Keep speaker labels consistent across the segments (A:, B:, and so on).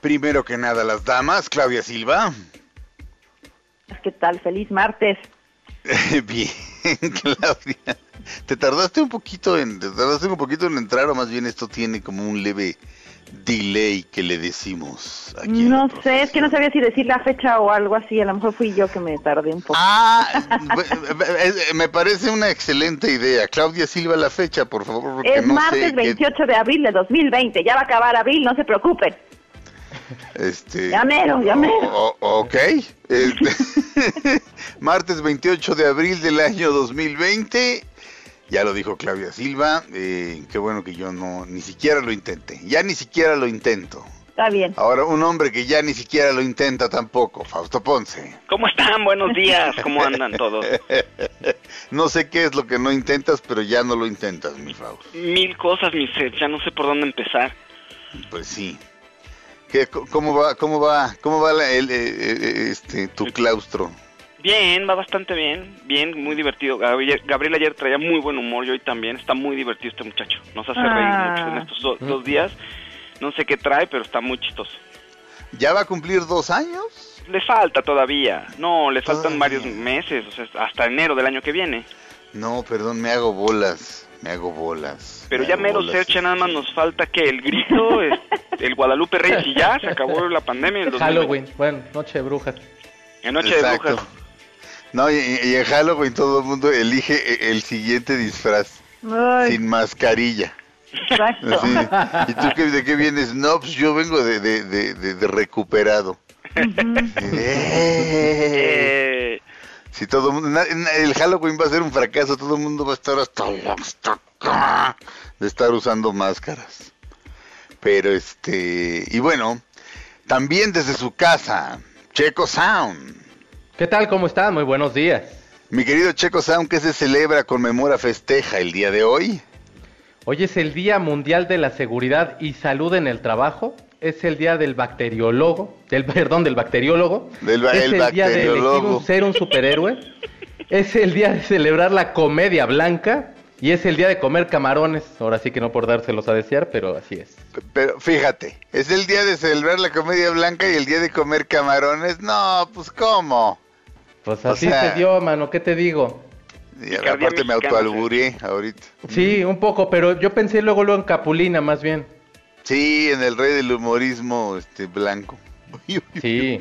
A: Primero que nada, las damas, Claudia Silva.
B: ¿Qué tal? Feliz martes.
A: Bien, Claudia. Te tardaste un poquito en, te tardaste un poquito en entrar, o más bien esto tiene como un leve delay que le decimos. Aquí
B: No sé, es que no sabía si decir la fecha o algo así. A lo mejor fui yo que me tardé un poco.
A: Ah, me parece una excelente idea. Claudia Silva, la fecha, por favor,
B: es
A: no
B: martes
A: sé. qué-
B: 28 de abril de 2020. Ya va a acabar abril, no se preocupen.
A: Este,
B: Ya mero, ya mero.
A: o- o- ok. Este, martes 28 de abril del año 2020. Ya lo dijo Claudia Silva. eh, qué bueno que yo no ni siquiera lo intenté. Ya ni siquiera lo intento.
B: Está bien.
A: Ahora, un hombre que ya ni siquiera lo intenta tampoco, Fausto Ponce.
C: ¿Cómo están? Buenos días. ¿Cómo andan todos?
A: No sé qué es lo que no intentas, pero ya no lo intentas, mi Fausto.
C: Mil cosas, mi ser. Ya no sé por dónde empezar.
A: Pues sí. ¿Qué, co- ¿Cómo va, cómo va, cómo va la- el, eh, eh, este, tu claustro?
C: Bien, va bastante bien. Bien, muy divertido. Gabriel, Gabriel ayer traía muy buen humor y hoy también. Está muy divertido este muchacho. Nos hace reír
B: Ah.
C: mucho en estos do- dos días. No sé qué trae, pero está muy chistoso.
A: ¿Ya va a cumplir dos años?
C: Le falta todavía. No, le faltan
A: Todavía.
C: varios meses. O sea, hasta enero del año que viene.
A: No, perdón, me hago bolas, me hago bolas.
C: Pero
A: me
C: ya mero. Sercha, nada más nos falta que el grito, es- el Guadalupe Reyes y ya se acabó la pandemia. En el 2020.
D: Halloween, bueno, Noche de Brujas.
C: En Noche de
A: Exacto.
C: Brujas.
A: No, y, y en Halloween todo el mundo elige e- el siguiente disfraz,
B: Ay,
A: sin mascarilla.
B: exacto.
A: Así. ¿Y tú qué, de qué vienes? No, pues yo vengo de, de, de, de- de recuperado. Eh.
C: Eh,
A: Si todo el mundo, Halloween va a ser un fracaso, todo el mundo va a estar hasta, de estar usando máscaras. Pero este, y bueno, también desde su casa, Checo Sound.
D: ¿Qué tal? ¿Cómo están? Muy buenos días.
A: Mi querido Checo Sound, ¿qué se celebra, conmemora, festeja el día de hoy?
D: Hoy es el Día Mundial de la Seguridad y Salud en el Trabajo. Es el día del bacteriólogo, del perdón, del bacteriólogo.
A: Del ba-
D: es
A: el
D: el, día de elegir un, ser un superhéroe. es el día de celebrar la comedia blanca y es el día de comer camarones. Ahora sí que no por dárselos a desear, pero así es.
A: Pero fíjate, es el día de celebrar la comedia blanca y el día de comer camarones. No, pues cómo.
D: Pues
A: O
D: así
A: sea-
D: se dio, mano, ¿qué te digo?
A: Y aparte me
C: mexicana,
A: autoalburé ahorita.
D: Sí, un poco, pero yo pensé luego luego en Capulina más bien.
A: Sí, en el rey del humorismo este blanco.
D: Sí.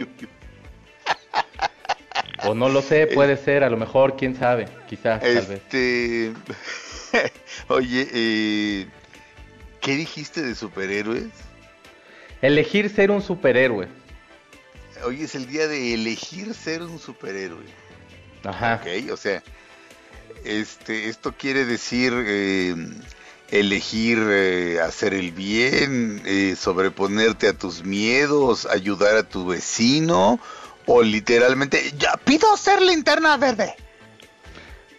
D: O no lo sé, puede ser, a lo mejor, quién sabe, quizás, tal vez.
A: Este Oye, eh, ¿qué dijiste de superhéroes?
D: Elegir ser un superhéroe.
A: Hoy es el día de elegir ser un superhéroe.
D: Ajá.
A: Ok, o sea, este, esto quiere decir eh, elegir eh, hacer el bien, eh, sobreponerte a tus miedos, ayudar a tu vecino, o literalmente, ya pido ser linterna verde.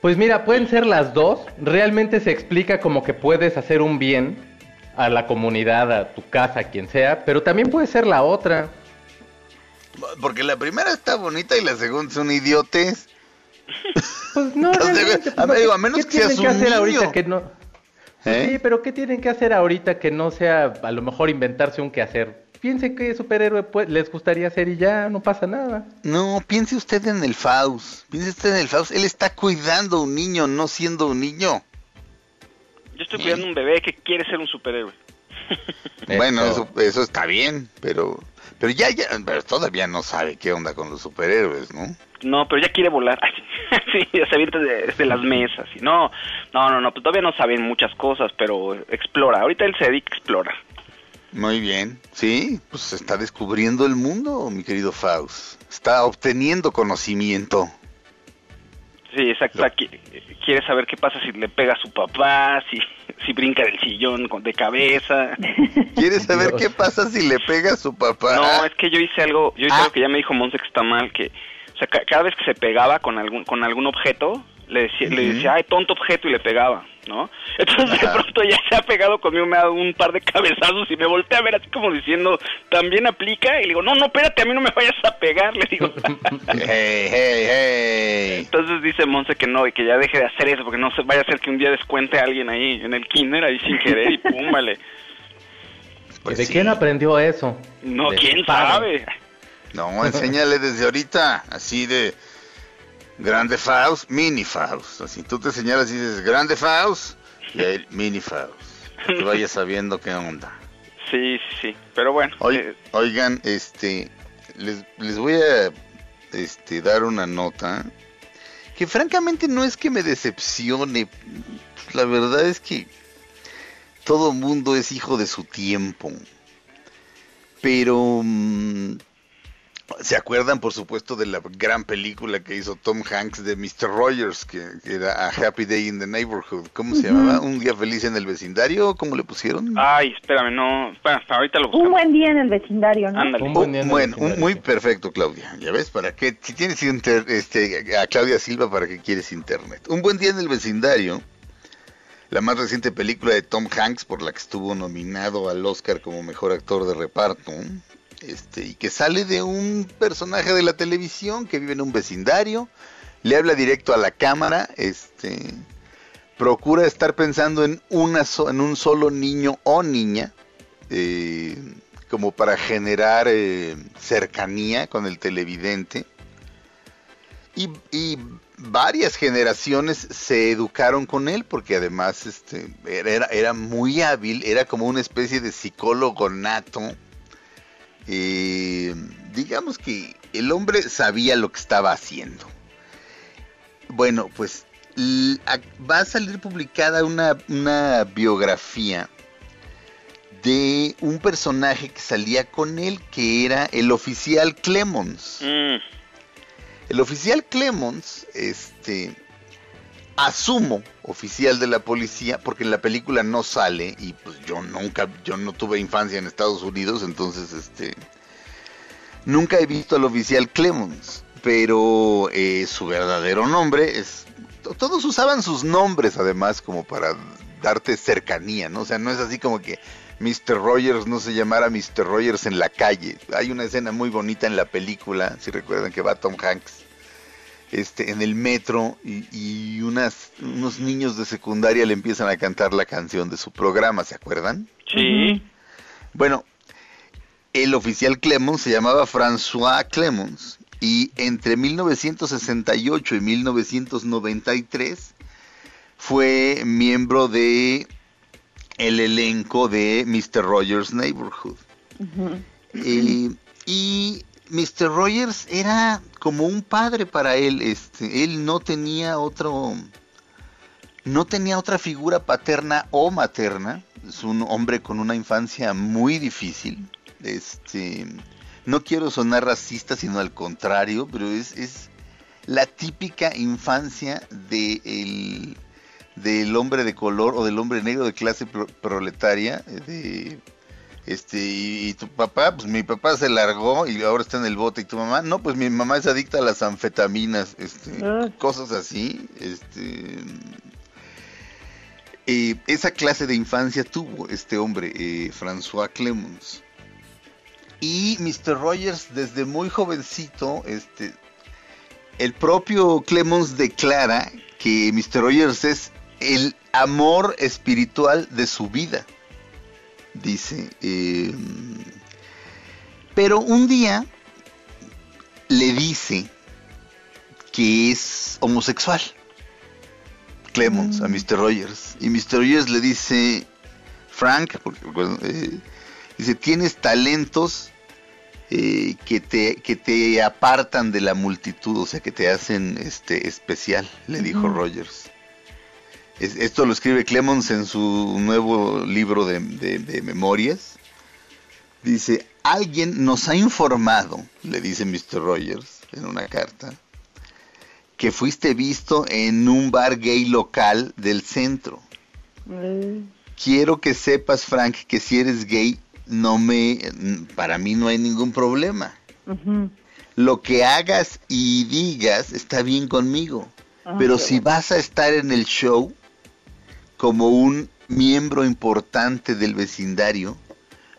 D: Pues mira, pueden ser las dos. Realmente se explica como que puedes hacer un bien a la comunidad, a tu casa, a quien sea, pero también puede ser la otra.
A: Porque la primera está bonita y la segunda son idiotes.
D: Pues no, realmente,
A: a-
D: pues,
A: digo, a
D: ¿qué-
A: menos
D: ¿qué
A: que seas
D: que
A: un
D: hacer
A: niño?
D: ahorita que no?
A: ¿Eh?
D: Sí, pero ¿qué tienen que hacer ahorita que no sea a lo mejor inventarse un quehacer? Piensen qué superhéroe pues, les gustaría ser y ya no pasa nada.
A: No, piense usted en el Faust. Piense usted en el Faust. Él está cuidando a un niño, no siendo un niño.
C: Yo estoy cuidando un bebé que quiere ser un superhéroe.
A: Bueno,
D: Eso.
A: eso, eso está bien, pero pero ya, ya, pero todavía no sabe qué onda con los superhéroes, ¿no?
C: No, pero ya quiere volar. sí, ya se avienta de, las mesas. Y no, no, no, no, pues todavía no saben muchas cosas, pero explora. Ahorita él se dedica a explorar.
A: Muy bien, sí, pues está descubriendo el mundo, mi querido Faust. Está obteniendo conocimiento.
C: Sí, exacto. Quiere saber qué pasa si le pega a su papá, si, si brinca del sillón de cabeza.
A: ¿Quiere saber qué pasa si le pega a su papá?
C: No, es que yo hice algo, yo hice ah. algo que ya me dijo Monse que está mal, que cada vez que se pegaba con algún con algún objeto, le decía, le decía, ay, tonto objeto y le pegaba, ¿no? Entonces de pronto ya se ha pegado conmigo, me ha dado un par de cabezazos y me volteé a ver así como diciendo, ¿también aplica? Y le digo, no, no, espérate, a mí no me vayas a pegar, le digo.
A: hey, hey, hey.
C: Entonces dice Monse que no, y que ya deje de hacer eso, porque no se vaya a hacer que un día descuente a alguien ahí en el kinder, ahí sin querer, y pum, vale.
D: Pues ¿De quién aprendió eso?
C: No, quién sabe.
A: No, enséñale desde ahorita, así de Grande Faust, Mini Faust. Así tú te señalas y dices Grande Faust y ahí Mini Faust. Que vayas sabiendo qué onda.
C: Sí, sí, sí. Pero bueno.
A: Eh, oigan, este, les, les voy a este, dar una nota que francamente no es que me decepcione. La verdad es que todo mundo es hijo de su tiempo. Pero mm, ¿Se acuerdan, por supuesto, de la gran película que hizo Tom Hanks de Mr. Rogers, que, era A Happy Day in the Neighborhood? ¿Cómo se llamaba? ¿Un día feliz en el vecindario? ¿Cómo le pusieron?
C: Ay, espérame, no. ahorita lo
B: buscamos. Un buen día en el vecindario, ¿no?
C: Ándale.
B: Un
C: buen día
A: en bueno, muy perfecto, Claudia. Ya ves, ¿para qué? Si tienes este, a Claudia Silva, ¿para qué quieres internet? Un buen día en el vecindario. La más reciente película de Tom Hanks, por la que estuvo nominado al Oscar como mejor actor de reparto este, y que sale de un personaje de la televisión que vive en un vecindario, le habla directo a la cámara, este, procura estar pensando en, una en un solo niño o niña, eh, como para generar eh, cercanía con el televidente. Y, varias generaciones se educaron con él porque además este, era, era muy hábil, era como una especie de psicólogo nato eh, digamos que el hombre sabía lo que estaba haciendo. Bueno, pues va a salir publicada una, biografía de un personaje que salía con él, que era el oficial Clemons. Mm. El oficial Clemons, este, asumo oficial de la policía porque en la película no sale y pues yo nunca yo no tuve infancia en Estados Unidos entonces este nunca he visto al oficial Clemons pero eh, su verdadero nombre es todos usaban sus nombres además como para darte cercanía no o sea no es así como que Mr. Rogers no se llamara Mr. Rogers en la calle hay una escena muy bonita en la película si recuerdan que va Tom Hanks este, en el metro y, unas, unos niños de secundaria le empiezan a cantar la canción de su programa, ¿se acuerdan?
C: Sí.
A: Bueno, el oficial Clemons se llamaba François Clemons y entre 1968 y 1993 fue miembro de el elenco de Mr. Rogers Neighborhood. y Mr. Rogers era como un padre para él, este, él no tenía otro, no tenía otra figura paterna o materna, es un hombre con una infancia muy difícil, este, no quiero sonar racista, sino al contrario, pero es, es la típica infancia de del hombre de color o del hombre negro de clase proletaria, de este, y, tu papá, pues mi papá se largó y ahora está en el bote. Y tu mamá, no, pues mi mamá es adicta a las anfetaminas, este, ah. cosas así. Este, eh, esa clase de infancia tuvo este hombre, eh, François Clemons. Y Mr. Rogers, desde muy jovencito, este, el propio Clemons declara que Mr. Rogers es el amor espiritual de su vida dice. Eh, pero un día le dice que es homosexual. Clemons a Mr. Mm. Rogers. Y Mr. Rogers le dice, Frank, porque, eh, dice, tienes talentos eh, que, te, que te apartan de la multitud, o sea, que te hacen este especial, le dijo Rogers. Esto lo escribe Clemons en su nuevo libro de, de memorias. Dice, alguien nos ha informado, le dice Mr. Rogers en una carta, que fuiste visto en un bar gay local del centro. Mm. Quiero que sepas, Frank, que si eres gay, no me, para mí no hay ningún problema. Lo que hagas y digas está bien conmigo. Ah, pero si vas a estar en el show como un miembro importante del vecindario,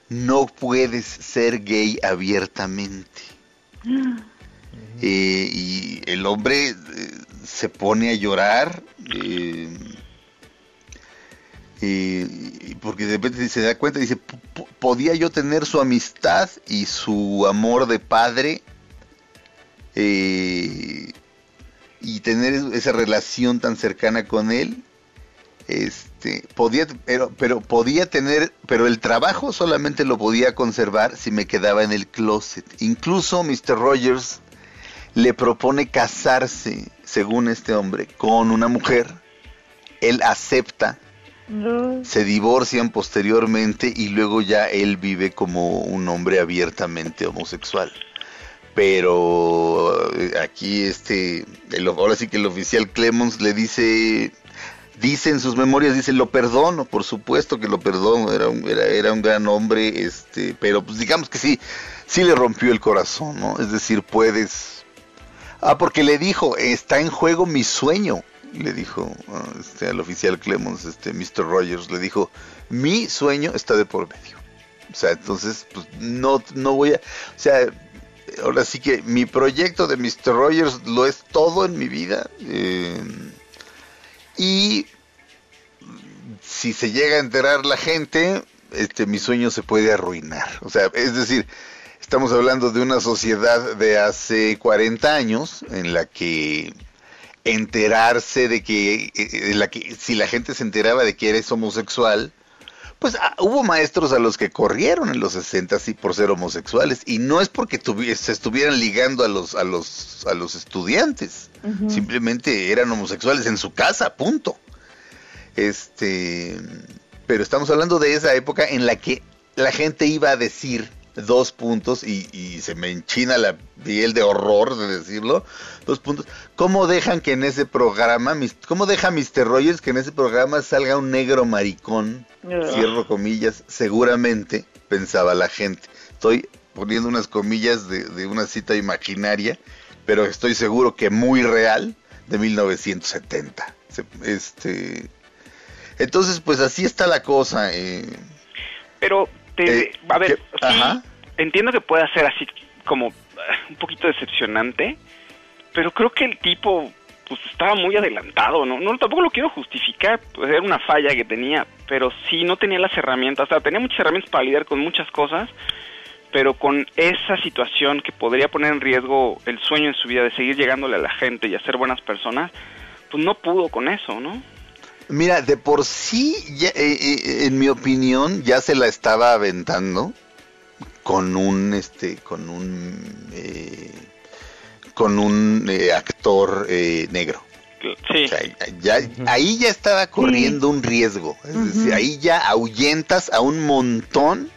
A: no puedes ser gay abiertamente. Eh, y el hombre eh, se pone a llorar. Eh, y, porque de repente se da cuenta, dice, podía yo tener su amistad y su amor de padre y tener esa relación tan cercana con él. Este, podía, pero, pero podía tener, pero el trabajo solamente lo podía conservar si me quedaba en el closet. Incluso Mr. Rogers le propone casarse, según este hombre, con una mujer. Él acepta se divorcian posteriormente y luego ya él vive como un hombre abiertamente homosexual. Pero eh, aquí este, ahora sí que el oficial Clemons le dice, dice en sus memorias, dice, lo perdono, por supuesto que lo perdono, era un, era, era un gran hombre, este, pero pues digamos que sí, sí le rompió el corazón, ¿no? Es decir, puedes... Ah, porque le dijo, está en juego mi sueño le dijo este, al oficial Clemons, este, Mr. Rogers, le dijo, mi sueño está de por medio. O sea, entonces, pues no, no voy a, o sea, ahora sí que mi proyecto de Mr. Rogers lo es todo en mi vida. Eh, y si se llega a enterar la gente, este, mi sueño se puede arruinar. O sea, es decir, estamos hablando de una sociedad de hace 40 años en la que enterarse de que, eh, la que si la gente se enteraba de que eres homosexual, pues ah, hubo maestros a los que corrieron en los 60 sí por ser homosexuales y no es porque se estuvieran ligando a los a los a los estudiantes, simplemente eran homosexuales en su casa, punto. Este, pero estamos hablando de esa época en la que la gente iba a decir dos puntos y, se me enchina la piel de horror de decirlo, dos puntos. ¿Cómo dejan que en ese programa, cómo deja Mr. Rogers que en ese programa salga un negro maricón? Cierro comillas, seguramente, pensaba la gente. Estoy poniendo unas comillas de, de una cita imaginaria, pero estoy seguro que muy real, de 1970. Este, entonces, pues así está la cosa. Eh.
C: Pero eh, a ver, sí, entiendo que pueda ser así como eh, un poquito decepcionante, pero creo que el tipo pues estaba muy adelantado, ¿no? no tampoco lo quiero justificar, pues era una falla que tenía, pero sí no tenía las herramientas, o sea, tenía muchas herramientas para lidiar con muchas cosas, pero con esa situación que podría poner en riesgo el sueño en su vida de seguir llegándole a la gente y a ser buenas personas, pues no pudo con eso, ¿no?
A: Mira, de por sí, eh, eh, en mi opinión, ya se la estaba aventando con un, este, con un, eh, con un actor negro. Sí. ya, ahí ya estaba corriendo un riesgo. Es decir, ahí ya ahuyentas a un montón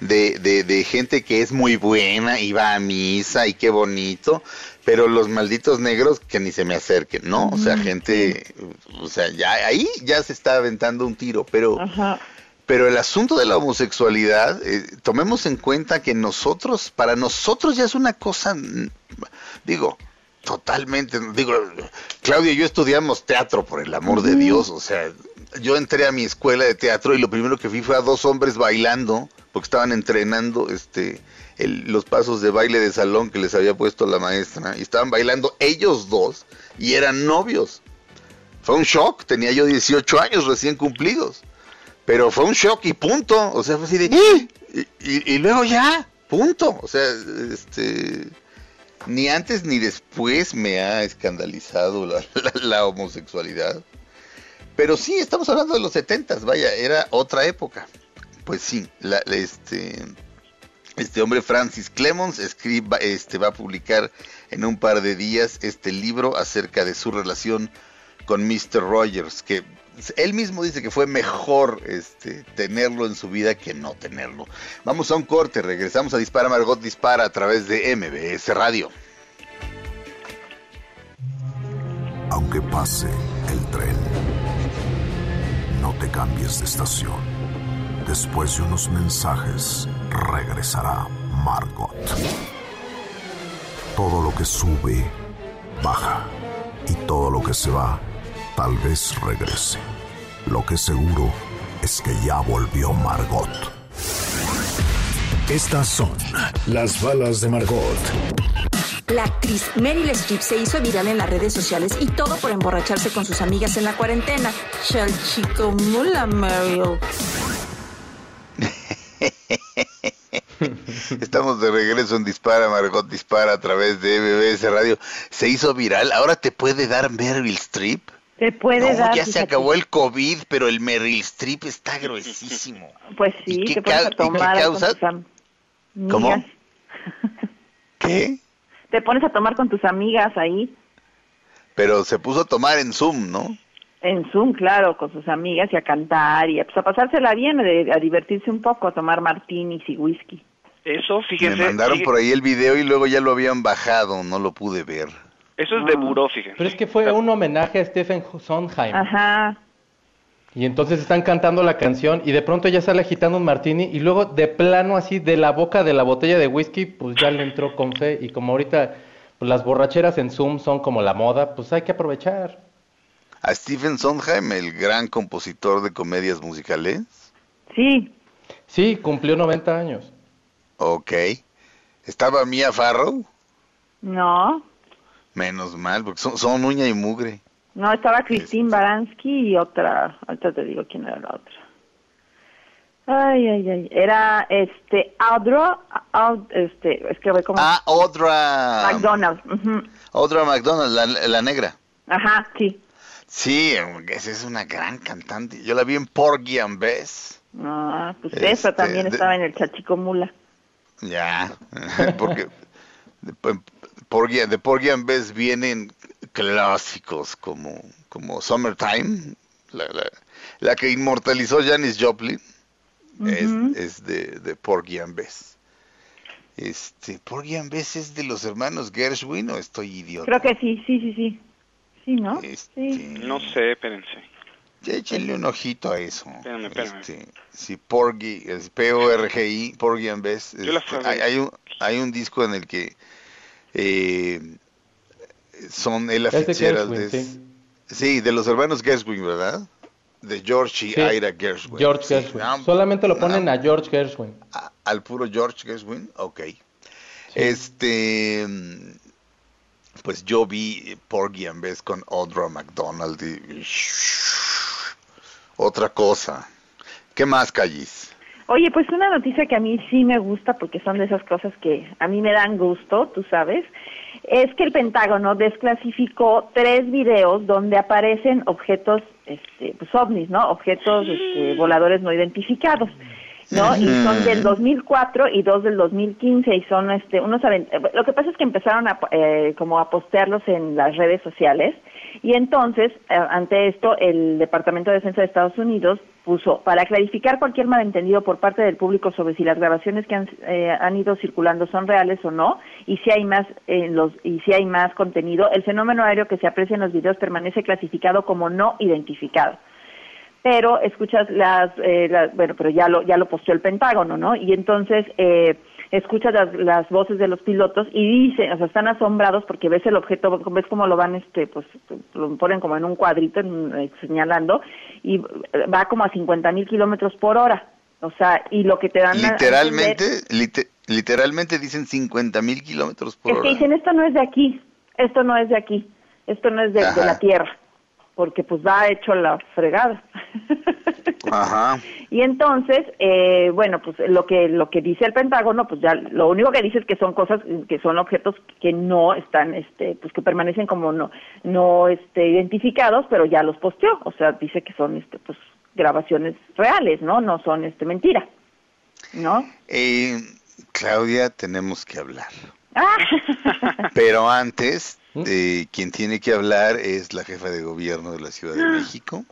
A: de, de, de, gente que es muy buena y va a misa y qué bonito, pero los malditos negros que ni se me acerquen, ¿no? O sea, gente, o sea, ya ahí ya se está aventando un tiro, pero pero el asunto de la homosexualidad, eh, tomemos en cuenta que nosotros, para nosotros ya es una cosa, digo, totalmente, digo, Claudia y yo estudiamos teatro, por el amor de Dios, o sea, yo entré a mi escuela de teatro y lo primero que vi fue a dos hombres bailando, porque estaban entrenando, este, los pasos de baile de salón que les había puesto la maestra y estaban bailando ellos dos y eran novios. Fue un shock, tenía yo 18 años recién cumplidos, pero fue un shock y punto, o sea, fue así de... Y, y, luego ya, punto, o sea, este... Ni antes ni después me ha escandalizado la, la, homosexualidad. Pero sí, estamos hablando de los setentas, vaya, era otra época. Pues sí, la, este, Este hombre, Francis Clemons, escriba, este, va a publicar en un par de días este libro acerca de su relación con Mr. Rogers, que él mismo dice que fue mejor este, tenerlo en su vida que no tenerlo. Vamos a un corte, regresamos a Dispara Margot Dispara a través de MBS Radio.
E: Aunque pase el tren, no te cambies de estación. Después de unos mensajes, regresará Margot. Todo lo que sube, baja. Y todo lo que se va, tal vez regrese. Lo que seguro es que ya volvió Margot.
F: Estas son las balas de Margot.
G: La actriz Meryl Streep se hizo viral en las redes sociales y todo por emborracharse con sus amigas en la cuarentena. chico mula Meryl.
A: Estamos de regreso en Dispara, Margot Dispara a través de MBS Radio. Se hizo viral, ahora te puede dar Meryl Streep.
B: Te puede
A: no,
B: dar.
A: Ya se acabó el COVID, pero el Meryl Streep está gruesísimo.
B: Pues sí,
A: ¿Y qué,
B: te pones a tomar
A: qué
B: con tus
A: ¿Cómo? ¿Qué?
B: Te pones a tomar con tus amigas ahí,
A: Pero se puso a tomar en Zoom, ¿no?
B: en Zoom, claro, con sus amigas y a cantar y a, pues, a pasársela bien, a divertirse un poco, a tomar martinis y whisky.
C: Eso, fíjense.
A: Me mandaron
C: fíjense-
A: por ahí el video y luego ya lo habían bajado, no lo pude ver.
C: Eso es de buró, fíjense.
D: Pero es que fue un homenaje a Stephen Sondheim.
B: Ajá.
D: Y entonces están cantando la canción y de pronto ya sale agitando un martini y luego de plano así de la boca de la botella de whisky pues ya le entró con fe y como ahorita pues, las borracheras en Zoom son como la moda, pues hay que aprovechar.
A: A Stephen Sondheim, el gran compositor de comedias musicales.
B: Sí,
D: Sí, cumplió 90 años.
A: Ok. ¿Estaba Mia Farrow?
B: no,
A: Menos mal, porque son, son uña y mugre.
B: no, estaba Christine Baranski y otra, ahorita te digo quién era la otra. Ay, ay, ay, era este, Audra, Aud- este, es que ve como
A: Ah, Audra.
B: McDonald's.
A: Audra McDonald, la, la negra.
B: ajá, sí.
A: Sí, esa es una gran cantante. Yo la vi en Porgy and Bess.
B: Ah, pues
A: Este,
B: eso también
A: de-
B: estaba en el Chachico Mula.
A: Ya, porque de, Porgy, de Porgy and Bess vienen clásicos como, como Summertime, la, la, la que inmortalizó Janis Joplin, es,
B: Ujú.
A: es de, de Porgy and Bess. Este, Porgy and Bess es de los hermanos Gershwin o estoy idiota.
B: Creo que sí, sí, sí, sí. Sí, ¿no?
A: Este,
B: Sí.
C: No sé, espérense.
A: Ya échenle un ojito a eso.
C: Espérame, espérame.
A: Este, si Porgy, es P-O-R-G-I, Porgy and este,
C: a
A: hay, un, hay un disco en el que eh, son Ella
D: de
A: Fitzgerald. Es-
D: sí.
A: sí, de los hermanos Gershwin, ¿verdad? De George y
D: Sí,
A: Ira Gershwin.
D: George
A: Sí,
D: Gershwin.
A: ah,
D: Solamente lo ponen
A: ah,
D: a George Gershwin.
A: a- al puro George Gershwin, ok. Este, pues yo vi Porgy and Bess con Audra McDonald y, otra cosa. ¿Qué más, Callis?
B: Oye, pues una noticia que a mí sí me gusta porque son de esas cosas que a mí me dan gusto, tú sabes, es que el Pentágono desclasificó tres videos donde aparecen objetos, este, pues ovnis, ¿no? Objetos este, voladores no identificados. ¿no? Y son del 2004 y dos del 2015 y son este unos lo que pasa es que empezaron a eh, como a postearlos en las redes sociales y entonces eh, ante esto el Departamento de Defensa de Estados Unidos puso para clarificar cualquier malentendido por parte del público sobre si las grabaciones que han, eh, han ido circulando son reales o no y si hay más en los y si hay más contenido el fenómeno aéreo que se aprecia en los videos permanece clasificado como no identificado pero escuchas las, eh, las- bueno, pero ya lo ya lo posteó el Pentágono, ¿no? Y entonces eh, escuchas las, las voces de los pilotos y dicen, o sea, están asombrados porque ves el objeto, ves cómo lo van, este, pues, lo ponen como en un cuadrito en- eh, señalando y va como a 50 mil kilómetros por hora, o sea, y lo que te dan a- a
A: Literalmente, literalmente dicen 50 mil kilómetros por
B: es que
A: hora.
B: dicen, esto no es de aquí, esto no es de aquí, esto no es de, la Tierra, porque pues va hecho la fregada.
A: Ajá.
B: Y entonces, eh, bueno, pues lo que lo que dice el Pentágono, pues ya lo único que dice es que son cosas que son objetos que no están, este, pues que permanecen como no no este identificados, pero ya los posteó, o sea, dice que son, este, pues grabaciones reales, ¿no? No son, este, mentira, ¿no?
A: Eh, Claudia, tenemos que hablar. Pero antes, ¿Mm? eh, quien tiene que hablar es la jefa de gobierno de la Ciudad de México.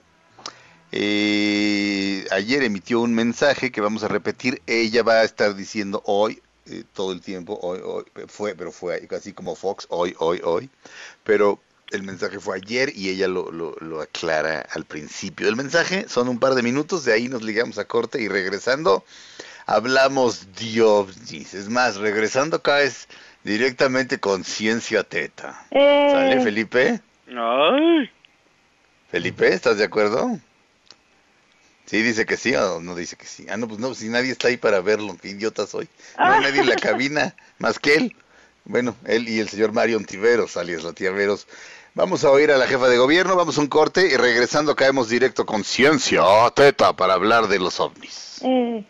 A: Eh, ayer emitió un mensaje que vamos a repetir. Ella va a estar diciendo hoy, eh, todo el tiempo, hoy, hoy, fue, pero fue casi como Fox, hoy, hoy, hoy. Pero el mensaje fue ayer y ella lo, lo, aclara al principio del mensaje. Son un par de minutos, de ahí nos ligamos a corte y regresando hablamos de Es más, regresando acá es directamente con ciencia teta. Eh. ¿Sale, Felipe?
C: Ay.
A: Felipe, ¿estás de acuerdo? Sí, dice que sí o no dice que sí. Ah, no, pues no, si nadie está ahí para verlo, qué idiota soy. No hay nadie en la cabina más que él. Bueno, él y el señor Mario Ontiveros, alias la tía Veros. Vamos a oír a la jefa de gobierno, vamos a un corte y regresando caemos directo con ciencia teta para hablar de los ovnis.
H: Eh.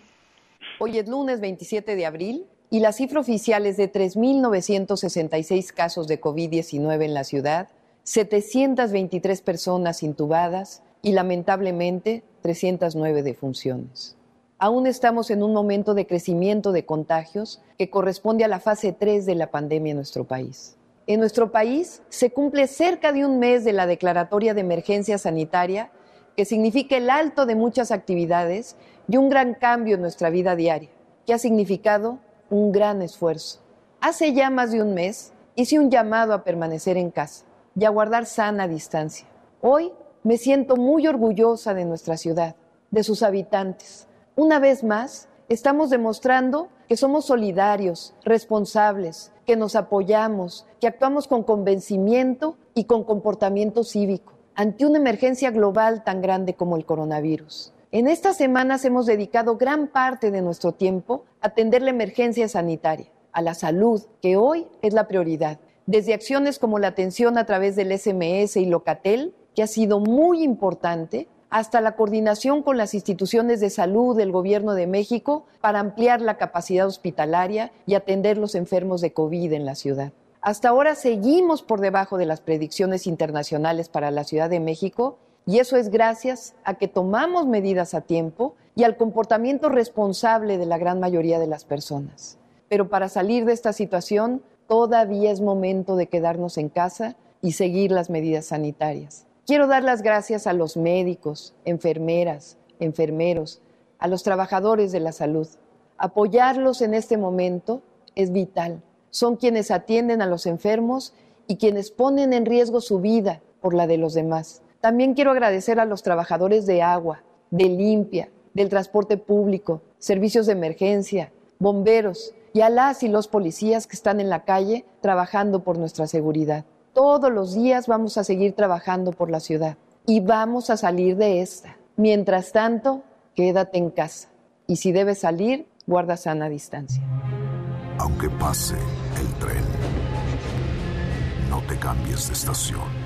H: Hoy es lunes 27 de abril y la cifra oficial es de 3.966 casos de COVID-19 en la ciudad, 723 personas intubadas y lamentablemente 309 defunciones. Aún estamos en un momento de crecimiento de contagios que corresponde a la fase 3 de la pandemia en nuestro país. En nuestro país se cumple cerca de un mes de la declaratoria de emergencia sanitaria, que significa el alto de muchas actividades y un gran cambio en nuestra vida diaria, que ha significado un gran esfuerzo. Hace ya más de un mes hice un llamado a permanecer en casa y a guardar sana distancia. Hoy me siento muy orgullosa de nuestra ciudad, de sus habitantes. Una vez más, estamos demostrando que somos solidarios, responsables, que nos apoyamos, que actuamos con convencimiento y con comportamiento cívico ante una emergencia global tan grande como el coronavirus. En estas semanas hemos dedicado gran parte de nuestro tiempo a atender la emergencia sanitaria, a la salud, que hoy es la prioridad, desde acciones como la atención a través del SMS y Locatel, que ha sido muy importante, hasta la coordinación con las instituciones de salud del Gobierno de México para ampliar la capacidad hospitalaria y atender los enfermos de COVID en la ciudad. Hasta ahora seguimos por debajo de las predicciones internacionales para la Ciudad de México y eso es gracias a que tomamos medidas a tiempo y al comportamiento responsable de la gran mayoría de las personas. Pero para salir de esta situación, todavía es momento de quedarnos en casa y seguir las medidas sanitarias. Quiero dar las gracias a los médicos, enfermeras, enfermeros, a los trabajadores de la salud. Apoyarlos en este momento es vital. Son quienes atienden a los enfermos y quienes ponen en riesgo su vida por la de los demás. También quiero agradecer a los trabajadores de agua, de limpia, del transporte público, servicios de emergencia, bomberos y a las y los policías que están en la calle trabajando por nuestra seguridad. Todos los días vamos a seguir trabajando por la ciudad y vamos a salir de esta. Mientras tanto, quédate en casa y si debes salir, guarda sana distancia.
E: Aunque pase el tren, no te cambies de estación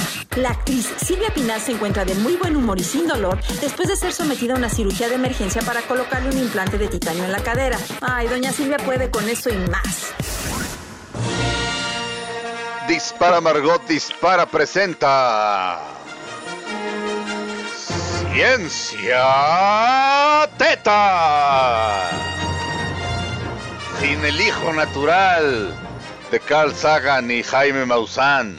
G: La actriz Silvia Pinal se encuentra de muy buen humor y sin dolor después de ser sometida a una cirugía de emergencia para colocarle un implante de titanio en la cadera. Ay, doña Silvia puede con esto y más.
A: Dispara Margot, dispara, presenta. Ciencia Teta. Sin el hijo natural de Carl Sagan y Jaime Maussan.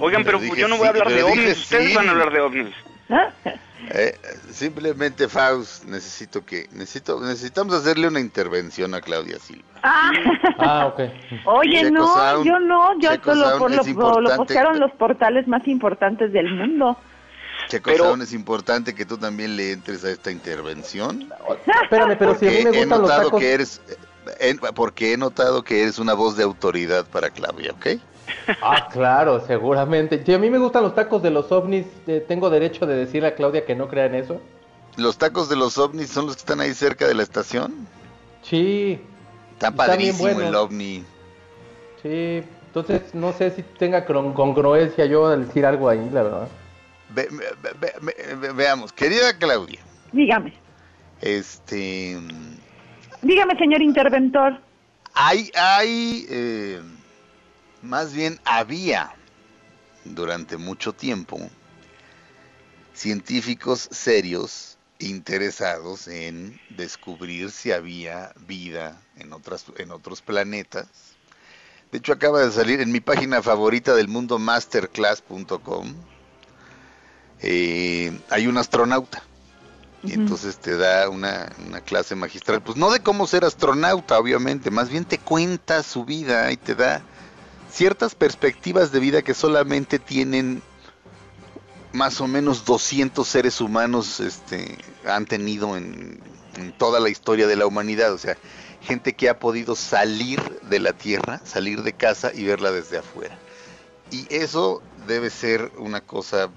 C: Oigan, pero, yo no voy a hablar de ovnis, ustedes van a hablar de ovnis.
A: Eh, simplemente Faust, necesito que necesito necesitamos hacerle una intervención a Claudia Silva.
B: Ah, ah ok. Oye, no, yo no, yo solo por lo, lo, postearon los portales más importantes del mundo.
A: Checo pero, es importante que tú también le entres a esta intervención.
D: Espérame, pero si a mí me gustan he notado los tacos...
A: que eres eh, porque he notado que eres una voz de autoridad para Claudia, ¿ok?
D: Ah, claro, seguramente. Si a mí me gustan los tacos de los ovnis, eh, ¿tengo derecho de decirle a Claudia que no crea en eso?
A: ¿Los tacos de los ovnis son los que están ahí cerca de la estación?
D: Sí.
A: Está padrísimo el ovni.
D: Sí, Entonces, no sé si tenga congruencia yo al decir algo ahí, la verdad.
A: veamos, querida Claudia.
B: Dígame.
A: Este.
B: Dígame, señor interventor.
A: Hay, hay, eh, más bien había durante mucho tiempo científicos serios interesados en descubrir si había vida en, otras, en otros planetas. De hecho, acaba de salir en mi página favorita del mundo, masterclass.com. Eh, hay un astronauta y entonces te da una, clase magistral, pues no de cómo ser astronauta, obviamente, más bien te cuenta su vida y te da ciertas perspectivas de vida que solamente tienen más o menos 200 seres humanos este, han tenido en, toda la historia de la humanidad, o sea, gente que ha podido salir de la Tierra, salir de casa y verla desde afuera. Y eso debe ser una cosa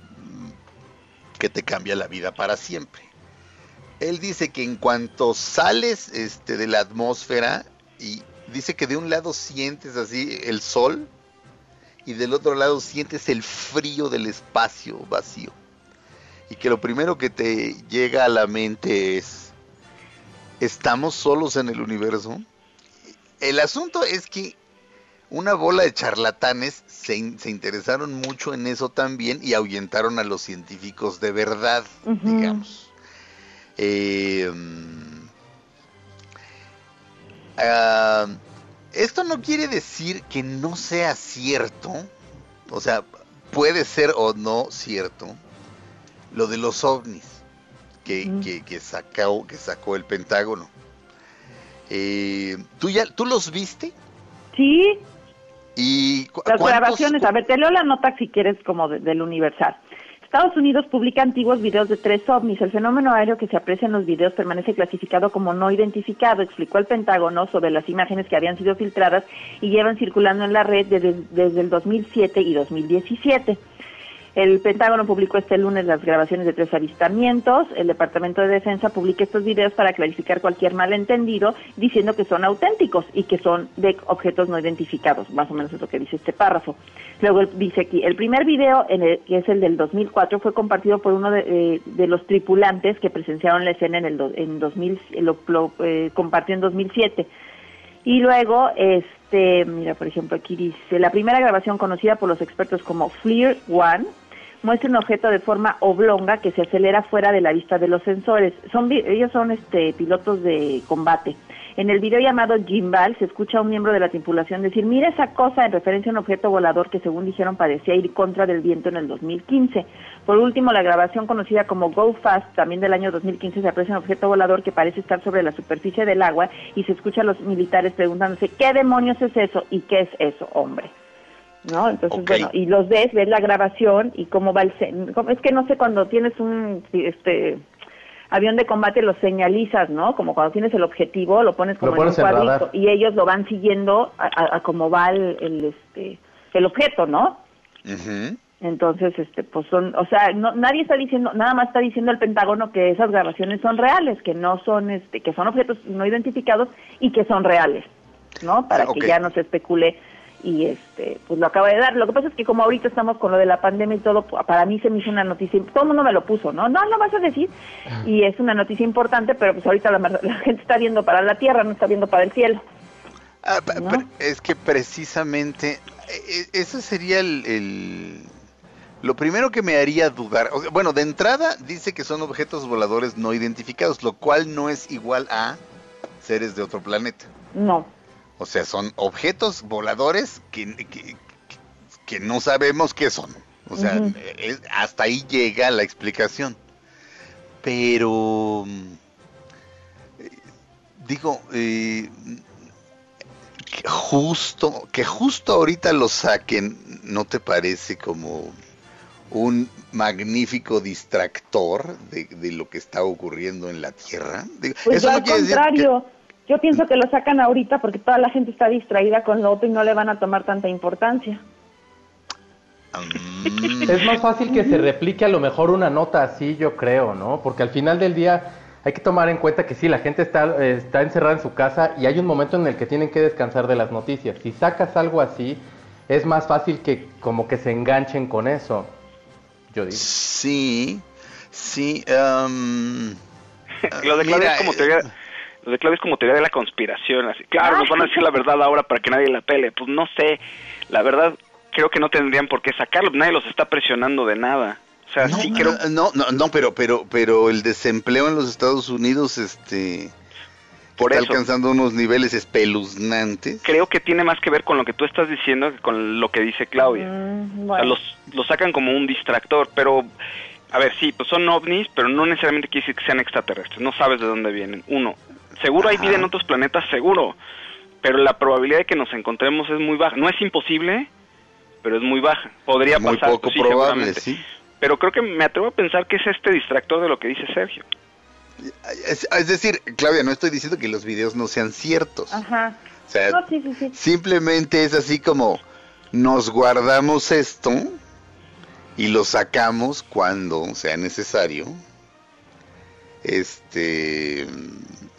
A: que te cambia la vida para siempre él dice que en cuanto sales este, de la atmósfera y dice que de un lado sientes así el sol y del otro lado sientes el frío del espacio vacío. Y que lo primero que te llega a la mente es, ¿estamos solos en el universo? El asunto es que una bola de charlatanes se, se interesaron mucho en eso también y ahuyentaron a los científicos de verdad, digamos. Eh, ah, esto no quiere decir que no sea cierto, o sea, puede ser o no cierto, lo de los ovnis que, que, sacó, que sacó el Pentágono. Eh, ¿tú, ya, ¿Tú los viste?
B: Sí.
A: Y
B: Las grabaciones, a ver, te leo la nota si quieres como del Universal. Estados Unidos publica antiguos videos de tres ovnis. El fenómeno aéreo que se aprecia en los videos permanece clasificado como no identificado, explicó el Pentágono sobre las imágenes que habían sido filtradas y llevan circulando en la red desde, desde el 2007 y 2017. El Pentágono publicó este lunes las grabaciones de tres avistamientos. El Departamento de Defensa publica estos videos para clarificar cualquier malentendido, diciendo que son auténticos y que son de objetos no identificados. Más o menos es lo que dice este párrafo. Luego dice aquí, el primer video, en que es el del 2004, fue compartido por uno de, eh, los tripulantes que presenciaron la escena en el en 2000, lo, eh, compartió en 2007. Y luego, este, mira, por ejemplo, aquí dice, la primera grabación conocida por los expertos como FLIR One muestra un objeto de forma oblonga que se acelera fuera de la vista de los sensores. Son, ellos son este, pilotos de combate. En el video llamado Gimbal se escucha a un miembro de la tripulación decir, mira esa cosa en referencia a un objeto volador que según dijeron parecía ir contra del viento en el 2015. Por último, la grabación conocida como Go Fast, también del año 2015, se aprecia un objeto volador que parece estar sobre la superficie del agua y se escucha a los militares preguntándose, ¿qué demonios es eso? ¿Y qué es eso, hombre? ¿No? Entonces, bueno, y los ves, ves la grabación y cómo va el... Es que no sé, cuando tienes un este avión de combate lo señalizas, ¿no? Como cuando tienes el objetivo, lo pones como en un cuadrito y ellos lo van siguiendo a, cómo va el, este el objeto, ¿no? Entonces, este, pues son, o sea, no, nadie está diciendo, nada más está diciendo el Pentágono que esas grabaciones son reales, que no son, este, que son objetos no identificados y que son reales, ¿no? Para que ya no se especule y este pues lo acaba de dar. Lo que pasa es que como ahorita estamos con lo de la pandemia y todo, para mí se me hizo una noticia, todo el mundo me lo puso, ¿no? No, no vas a decir, y es una noticia importante, pero pues ahorita la, gente está viendo para la tierra, no está viendo para el cielo.
A: Ah, es que precisamente e, e, ese sería el, Lo primero que me haría dudar, bueno, de entrada dice que son objetos voladores no identificados, lo cual no es igual a seres de otro planeta.
B: No.
A: O sea, son objetos voladores que, que, no sabemos qué son. O sea, hasta ahí llega la explicación. Pero, digo, eh, que justo, que justo ahorita lo saquen, ¿no te parece como un magnífico distractor de, lo que está ocurriendo en la Tierra?
B: Pues al contrario. Yo pienso que lo sacan ahorita porque toda la gente está distraída con lo otro y no le van a tomar tanta importancia.
D: Mm. Es más fácil que se replique a lo mejor una nota así, yo creo, ¿no? Porque al final del día hay que tomar en cuenta que sí, la gente está, está encerrada en su casa y hay un momento en el que tienen que descansar de las noticias. Si sacas algo así, es más fácil que como que se enganchen con eso. Yo digo.
A: Sí, sí. Um,
C: lo de Claudia es como eh, teoría, lo de Claudia es como teoría de la conspiración, así. Claro, nos van a decir la verdad ahora para que nadie la pele. Pues no sé, la verdad creo que no tendrían por qué sacarlo, nadie los está presionando de nada. O sea,
A: no,
C: sí creo
A: no, no, no, pero pero pero el desempleo en los Estados Unidos este por está alcanzando unos niveles espeluznantes.
C: Creo que tiene más que ver con lo que tú estás diciendo que con lo que dice Claudia. Mm, o sea, los, los sacan como un distractor, pero a ver, sí, pues son ovnis, pero no necesariamente quiere decir que sean extraterrestres. No sabes de dónde vienen. Uno, seguro hay vida en otros planetas, seguro. Pero la probabilidad de que nos encontremos es muy baja. No es imposible, pero es muy baja. Podría
A: muy
C: pasar.
A: poco probable, sí.
C: Pero creo que me atrevo a pensar que es este distractor de lo que dice Sergio.
A: Es, decir, Claudia, no estoy diciendo que los videos no sean ciertos.
B: Ajá.
A: O sea, simplemente es así como nos guardamos esto y lo sacamos cuando sea necesario. Este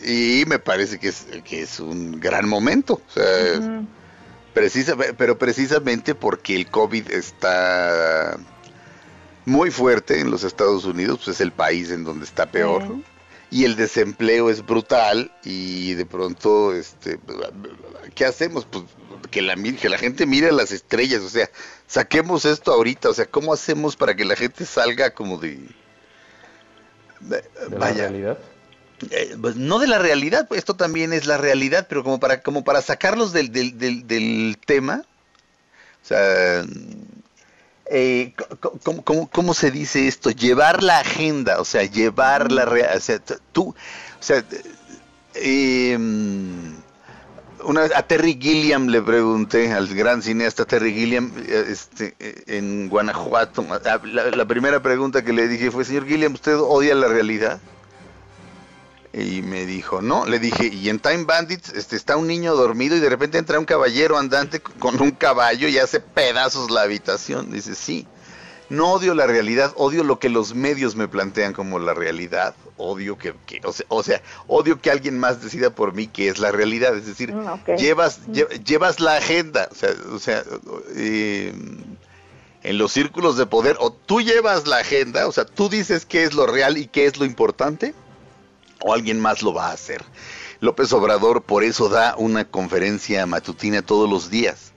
A: y me parece que es, que es un gran momento. O sea, precisa, pero precisamente porque el COVID está muy fuerte en los Estados Unidos, pues es el país en donde está peor. Y el desempleo es brutal y de pronto, este, ¿qué hacemos? Pues que la, que la gente mire las estrellas, o sea, saquemos esto ahorita, o sea, ¿cómo hacemos para que la gente salga como de...
D: ¿De vaya, la realidad?
A: Eh, pues no de la realidad, pues esto también es la realidad, pero como para, como para sacarlos del, del, del, del tema, o sea, eh, ¿cómo, se dice esto? Llevar la agenda, o sea, llevar la... O sea, tú, o sea, eh, una vez a Terry Gilliam le pregunté, al gran cineasta Terry Gilliam, este, en Guanajuato, la, primera pregunta que le dije fue, señor Gilliam, ¿usted odia la realidad? Y me dijo, no, le dije, y en Time Bandits este, está un niño dormido y de repente entra un caballero andante con un caballo y hace pedazos la habitación. Dice, sí, no odio la realidad, odio lo que los medios me plantean como la realidad. Odio que, o, sea, odio que alguien más decida por mí que es la realidad. Es decir, mm, llevas, mm. llevas la agenda. O sea, o sea eh, en los círculos de poder, o tú llevas la agenda, o sea, tú dices qué es lo real y qué es lo importante, o alguien más lo va a hacer. López Obrador por eso da una conferencia matutina todos los días,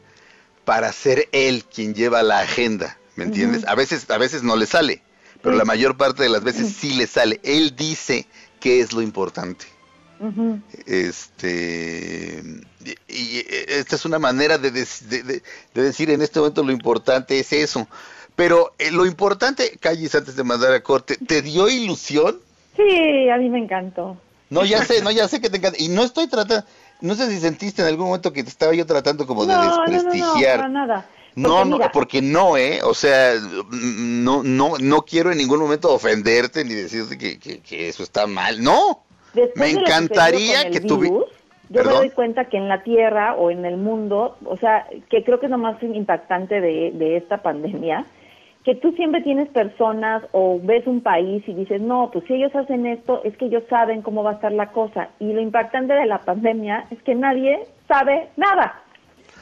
A: para ser él quien lleva la agenda, ¿me entiendes? A veces a veces no le sale, pero la mayor parte de las veces sí le sale. Él dice qué es lo importante. Este y, esta es una manera de, de, decir en este momento lo importante es eso. Pero eh, lo importante, Calles, antes de mandar a corte, ¿te dio ilusión
B: Sí, a mí me encantó.
A: No, ya sé, no, ya sé que te encanta. Y no estoy tratando, no sé si sentiste en algún momento que te estaba yo tratando como de desprestigiar.
B: No, no, no, nada.
A: No, no, porque no, ¿eh? O sea, no, no, no quiero en ningún momento ofenderte ni decirte que, que, eso está mal. No, me encantaría que tuvieras...
B: Yo me doy cuenta que en la Tierra o en el mundo, o sea, que creo que es lo más impactante de, de esta pandemia, que tú siempre tienes personas o ves un país y dices, no, pues si ellos hacen esto, es que ellos saben cómo va a estar la cosa. Y lo impactante de la pandemia es que nadie sabe nada.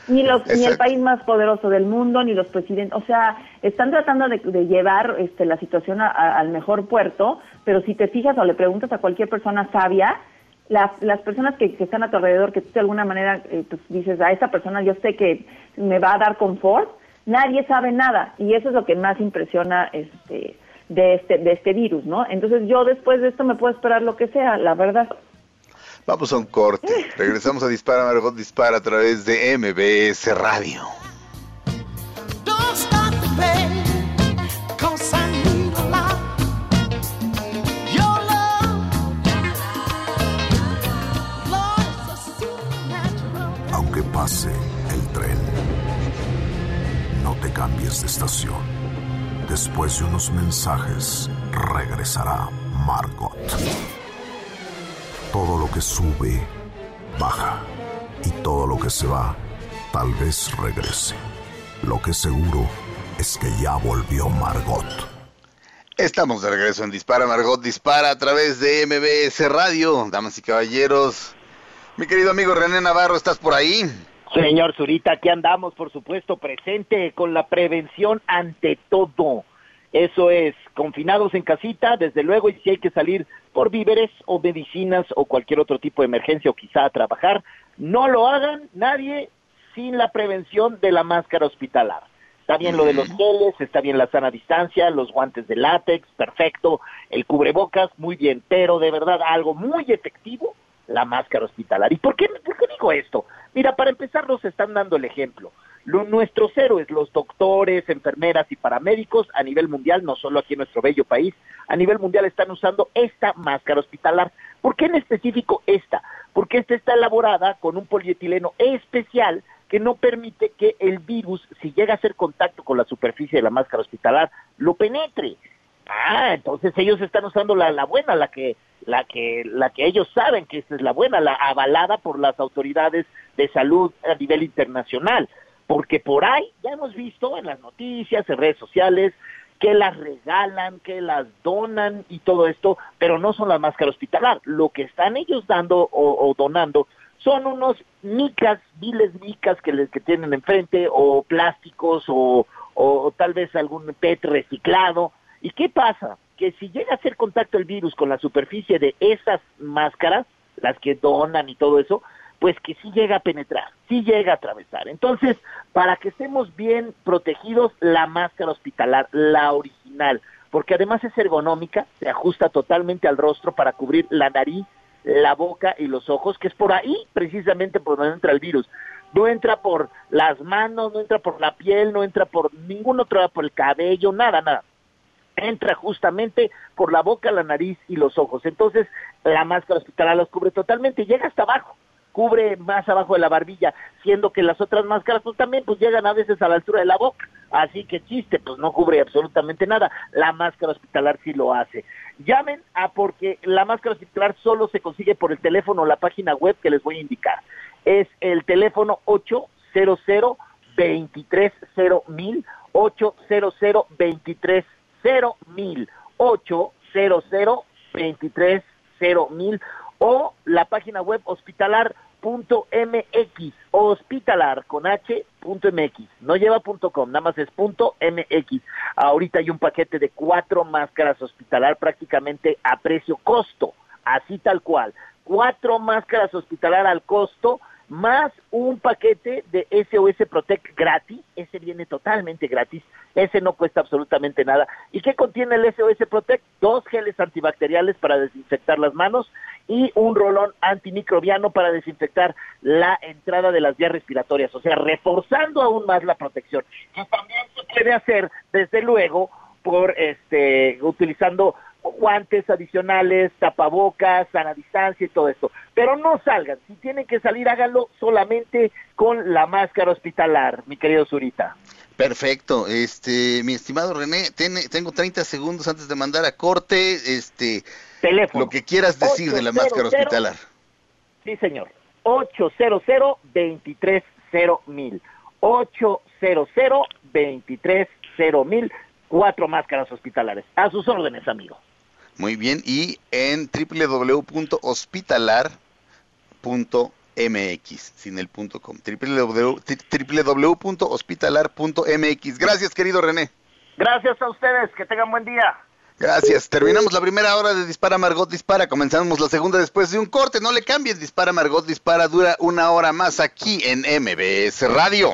B: Ni, los, ni el país más poderoso del mundo, ni los presidentes. O sea, están tratando de, llevar este, la situación al mejor puerto, pero si te fijas o le preguntas a cualquier persona sabia, las, las personas que, están a tu alrededor, que tú de alguna manera eh, pues, dices, a esa persona yo sé que me va a dar confort, nadie sabe nada y eso es lo que más impresiona este de este de este virus, ¿no? Entonces yo después de esto me puedo esperar lo que sea, la verdad.
A: Vamos a un corte. Regresamos a Dispara Margot Dispara a través de MBS Radio.
E: Aunque pase cambies de estación. Después de unos mensajes, regresará Margot. Todo lo que sube, baja. Y todo lo que se va, tal vez regrese. Lo que seguro es que ya volvió Margot.
A: Estamos de regreso en Dispara Margot Dispara a través de MBS Radio. Damas y caballeros, mi querido amigo René Navarro, ¿estás por ahí?
I: Señor Zurita, aquí andamos, por supuesto, presente con la prevención ante todo. Eso es, confinados en casita, desde luego, y si hay que salir por víveres o medicinas o cualquier otro tipo de emergencia o quizá a trabajar, no lo hagan nadie sin la prevención de la máscara hospitalar. Está bien lo de los geles, está bien la sana distancia, los guantes de látex, perfecto, el cubrebocas, muy bien, pero de verdad algo muy efectivo, la máscara hospitalar. ¿Y por qué, por qué digo esto? Mira, para empezar nos están dando el ejemplo. Nuestros héroes, los doctores, enfermeras y paramédicos a nivel mundial, no solo aquí en nuestro bello país, a nivel mundial están usando esta máscara hospitalar. ¿Por qué en específico esta? Porque esta está elaborada con un polietileno especial que no permite que el virus, si llega a hacer contacto con la superficie de la máscara hospitalar, lo penetre. Ah, entonces ellos están usando la, la buena, la que, la que, la que ellos saben que esta es la buena, la avalada por las autoridades de salud a nivel internacional. Porque por ahí ya hemos visto en las noticias, en redes sociales, que las regalan, que las donan y todo esto, pero no son la máscara hospitalar. Lo que están ellos dando o, o donando son unos micas, viles micas que, les, que tienen enfrente, o plásticos, o, o, tal vez algún PET reciclado. ¿Y qué pasa? Que si llega a hacer contacto el virus con la superficie de esas máscaras, las que donan y todo eso, pues que sí llega a penetrar, sí llega a atravesar. Entonces, para que estemos bien protegidos, la máscara hospitalar, la original, porque además es ergonómica, se ajusta totalmente al rostro para cubrir la nariz, la boca y los ojos, que es por ahí precisamente por donde entra el virus. No entra por las manos, no entra por la piel, no entra por ningún otro, por el cabello, nada, nada. Entra justamente por la boca, la nariz y los ojos. Entonces, la máscara hospitalaria los cubre totalmente y llega hasta abajo cubre más abajo de la barbilla, siendo que las otras máscaras pues también pues llegan a veces a la altura de la boca, así que chiste, pues no cubre absolutamente nada, la máscara hospitalar sí lo hace. Llamen a porque la máscara hospitalar solo se consigue por el teléfono o la página web que les voy a indicar. Es el teléfono 800 230 mil 800 230 mil 800 230 mil o la página web hospitalar.mx, hospitalar con h.mx, no lleva punto .com, nada más es punto .mx. Ahorita hay un paquete de cuatro máscaras hospitalar prácticamente a precio costo, así tal cual. Cuatro máscaras hospitalar al costo más un paquete de SOS Protect gratis, ese viene totalmente gratis, ese no cuesta absolutamente nada. ¿Y qué contiene el SOS Protect? Dos geles antibacteriales para desinfectar las manos y un rolón antimicrobiano para desinfectar la entrada de las vías respiratorias, o sea, reforzando aún más la protección. Y también se puede hacer, desde luego, por este utilizando guantes adicionales, tapabocas, sana distancia y todo esto. Pero no salgan, si tienen que salir, háganlo solamente con la máscara hospitalar, mi querido Zurita.
A: Perfecto, este, mi estimado René, tengo 30 segundos antes de mandar a corte, este,
I: Teléfono.
A: lo que quieras decir de la máscara hospitalar.
I: Sí, señor, 800 230 mil, 800 230 mil, cuatro máscaras hospitalares. A sus órdenes, amigo.
A: Muy bien, y en www.hospitalar.mx, sin el punto com, www.hospitalar.mx. Gracias, querido René.
I: Gracias a ustedes, que tengan buen día.
A: Gracias. Terminamos la primera hora de Dispara Margot Dispara. Comenzamos la segunda después de un corte. No le cambies. Dispara Margot Dispara dura una hora más aquí en MBS Radio.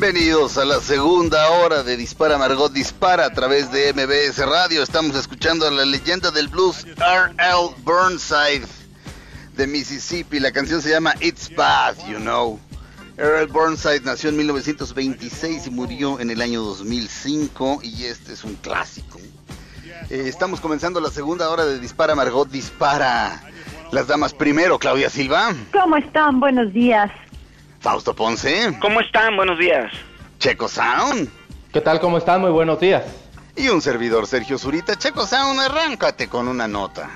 A: Bienvenidos a la segunda hora de Dispara Margot Dispara a través de MBS Radio. Estamos escuchando a la leyenda del blues R.L. Burnside de Mississippi. La canción se llama It's Bad, You Know. R.L. Burnside nació en 1926 y murió en el año 2005 y este es un clásico. Eh, estamos comenzando la segunda hora de Dispara Margot Dispara. Las damas primero, Claudia Silva.
B: ¿Cómo están? Buenos días.
A: Fausto Ponce.
C: ¿Cómo están? Buenos días.
A: Checo Sound.
D: ¿Qué tal? ¿Cómo están? Muy buenos días.
A: Y un servidor, Sergio Zurita. Checo Sound, arráncate con una nota.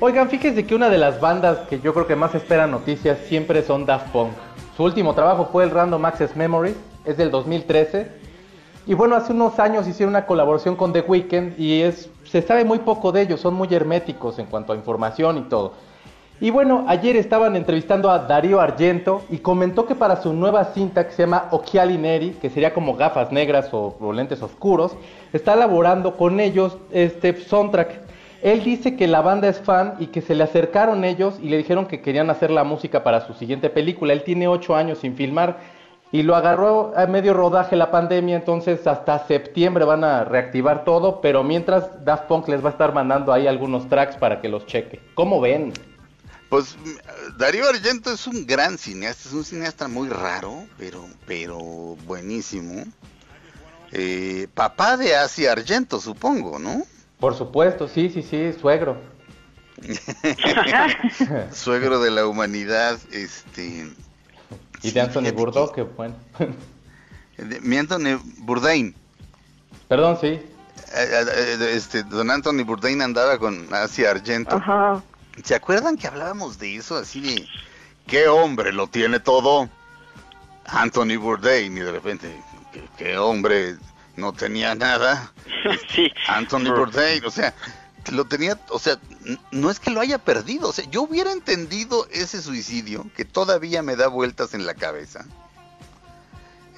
D: Oigan, fíjense que una de las bandas que yo creo que más esperan noticias siempre son Daft Punk. Su último trabajo fue el Random Access Memory, es del 2013. Y bueno, hace unos años hicieron una colaboración con The Weeknd y es, se sabe muy poco de ellos, son muy herméticos en cuanto a información y todo. Y bueno, ayer estaban entrevistando a Darío Argento y comentó que para su nueva cinta que se llama Occhiali Neri, que sería como gafas negras o, o lentes oscuros, está elaborando con ellos este soundtrack. Él dice que la banda es fan y que se le acercaron ellos y le dijeron que querían hacer la música para su siguiente película. Él tiene ocho años sin filmar y lo agarró a medio rodaje la pandemia, entonces hasta septiembre van a reactivar todo, pero mientras Daft Punk les va a estar mandando ahí algunos tracks para que los cheque. ¿Cómo ven?
A: Pues Darío Argento es un gran cineasta, es un cineasta muy raro, pero, pero buenísimo. Eh, papá de Asia Argento, supongo, ¿no?
D: Por supuesto, sí, sí, sí, suegro.
A: suegro de la humanidad, este.
D: Y de Anthony Bourdain, que bueno.
A: Mi Anthony Bourdain.
D: Perdón, sí.
A: Este, don Anthony Bourdain andaba con Asia Argento.
B: Ajá.
A: ¿Se acuerdan que hablábamos de eso? Así de, ¿qué hombre lo tiene todo? Anthony Bourdain, y de repente, ¿qué, qué hombre no tenía nada?
C: sí.
A: Anthony Bourdain, o sea, lo tenía, o sea, no es que lo haya perdido, o sea, yo hubiera entendido ese suicidio que todavía me da vueltas en la cabeza.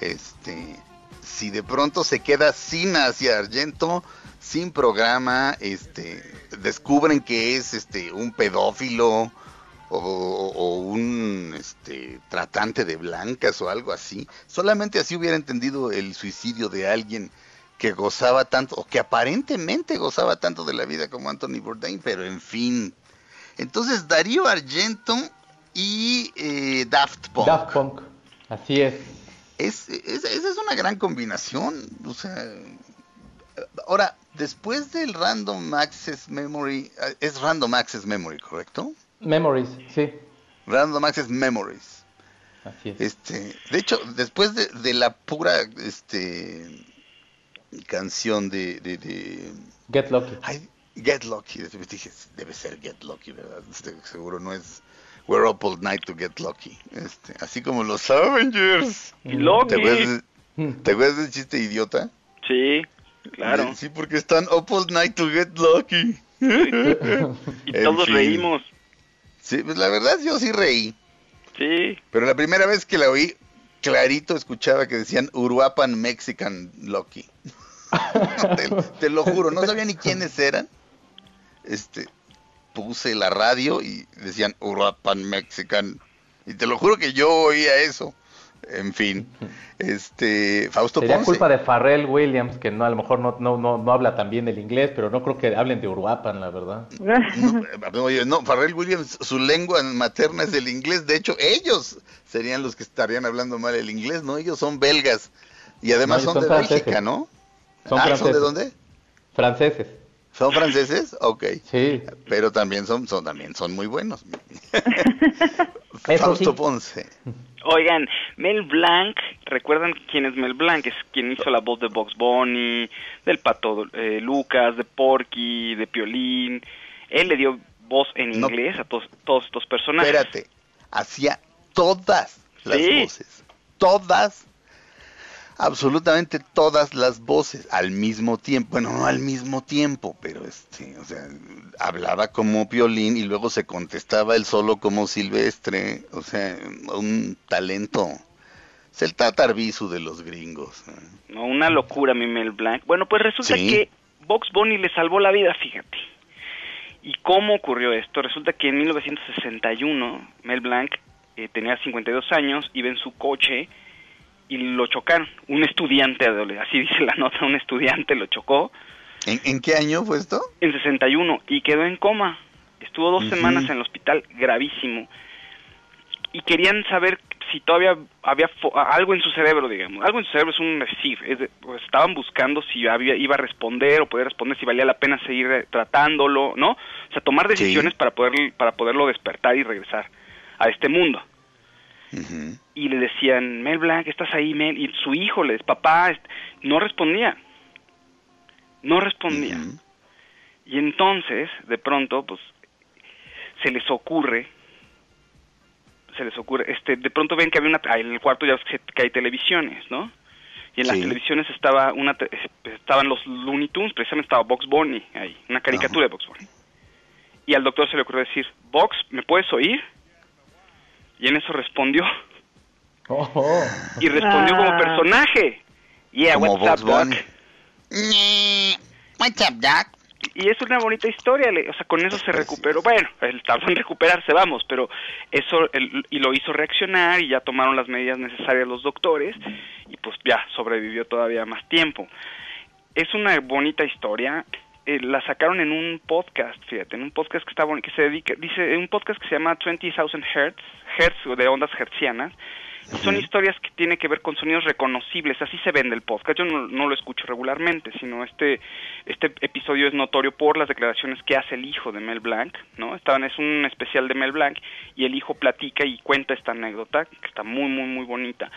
A: Este, si de pronto se queda sin hacia Argento, sin programa, este, descubren que es este un pedófilo o, o, un este tratante de blancas o algo así. Solamente así hubiera entendido el suicidio de alguien que gozaba tanto, o que aparentemente gozaba tanto de la vida como Anthony Bourdain, pero en fin. Entonces Darío Argento y eh, Daft Punk.
D: Daft Punk, así es.
A: Es, es. Esa es una gran combinación, o sea... Ahora, después del Random Access Memory, es Random Access Memory, ¿correcto?
D: Memories, sí.
A: Random Access Memories.
D: Así es.
A: Este, de hecho, después de, de la pura este canción de, de, de...
D: Get Lucky.
A: Ay, Get Lucky, dije, debe ser Get Lucky, ¿verdad? Este, seguro no es We're Up All Night to Get Lucky. Este, así como los Avengers.
C: Y Lucky.
A: ¿Te acuerdas, ¿Te acuerdas del chiste idiota?
C: Sí, claro.
A: Sí, porque están Up All Night to Get Lucky.
C: y todos fin. reímos.
A: Sí, pues la verdad yo sí reí.
C: Sí.
A: Pero la primera vez que la oí, clarito escuchaba que decían Uruapan Mexican Lucky. te, te, lo juro, no sabía ni quiénes eran. Este, puse la radio y decían Uruapan Mexican. Y te lo juro que yo oía eso. En fin, este Fausto
D: Sería
A: Ponce.
D: culpa de Farrell Williams, que no a lo mejor no, no, no, no habla tan bien el inglés, pero no creo que hablen de Uruapan, la verdad.
A: No, oye, no, Farrell Williams, su lengua materna es el inglés. De hecho, ellos serían los que estarían hablando mal el inglés, ¿no? Ellos son belgas. Y además son,
D: son
A: de
D: franceses.
A: Bélgica, ¿no?
D: Son
A: ah, ¿son de dónde?
D: Franceses.
A: ¿Son franceses? Ok.
D: Sí.
A: Pero también son, son, también son muy buenos. Fausto
D: sí.
A: Ponce.
C: Oigan, Mel Blanc, ¿recuerdan quién es Mel Blanc? Es quien hizo la voz de Box Bunny, del Pato eh, Lucas, de Porky, de Piolín. Él le dio voz en
A: No.
C: inglés a todos, todos estos personajes.
A: Espérate, hacía todas las
C: Sí.
A: voces. Todas, absolutamente todas las voces al mismo tiempo. Bueno, no al mismo tiempo, pero este, o sea, hablaba como Piolín y luego se contestaba él solo como Silvestre. O sea, un talento. Es el tatarbisu de los gringos. ¿eh?
C: No, una locura mi Mel Blanc. Bueno, pues resulta
A: Sí.
C: que Box Bunny le salvó la vida, fíjate. ¿Y cómo ocurrió esto? Resulta que en 1961 Mel Blanc eh, tenía 52 años, iba en su coche y lo chocaron. Un estudiante, así dice la nota, un estudiante lo chocó.
A: ¿En, qué año fue esto?
C: En 61 y quedó en coma. Estuvo dos semanas en el hospital, gravísimo. Y querían saber si todavía había algo en su cerebro, digamos. Algo en su cerebro es un decir. Pues, estaban buscando si había, iba a responder o podía responder, si valía la pena seguir eh, tratándolo, ¿no? O sea, tomar decisiones para, poder, para poderlo despertar y regresar a este mundo. Y le decían, Mel Blanc, estás ahí, Mel. Y su hijo le decía, papá, no respondía. No respondía. Y entonces, de pronto, pues, se les ocurre se les ocurre, este, de pronto ven que había una, en el cuarto ya que hay televisiones, ¿no? Y en las televisiones estaba una, estaban los Looney Tunes, precisamente estaba Box Bunny ahí, una caricatura de Box Bunny. Y al doctor se le ocurrió decir, Box, ¿me puedes oír? Y en eso respondió. Oh. Y respondió como ah. personaje. Yeah, what's up, Doc? What's up, Doc? y es una bonita historia, o sea, con eso se recuperó, bueno, tardó en recuperarse, vamos, pero eso, y lo hizo reaccionar y ya tomaron las medidas necesarias los doctores y pues ya sobrevivió todavía más tiempo. Es una bonita historia, eh, la sacaron en un podcast, fíjate, en un podcast que está que se dedica, dice, un podcast que se llama 20,000 Hertz, Hertz de ondas hertzianas, son historias que tienen que ver con sonidos reconocibles, así se vende el podcast. Yo no, lo escucho regularmente, sino este este episodio es notorio por las declaraciones que hace el hijo de Mel Blanc, ¿no? Estaban es un especial de Mel Blanc y el hijo platica y cuenta esta anécdota que está muy muy muy bonita.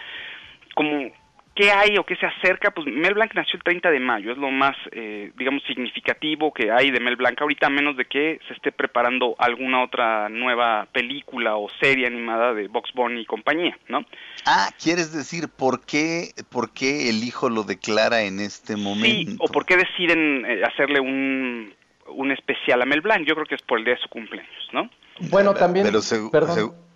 C: Como ¿Qué hay o qué se acerca? Pues Mel Blanc nació el 30 de mayo, es lo más, eh, digamos, significativo que hay de Mel Blanc ahorita, a menos de que se esté preparando alguna otra nueva película o serie animada de Box Bunny y compañía, ¿no?
A: Ah, ¿quieres decir por qué, por qué el hijo lo declara en este momento?
C: Sí, o por qué deciden eh, hacerle un, un especial a Mel Blanc, yo creo que es por el día de su cumpleaños, ¿no?
D: Bueno, también,
A: pero perdón.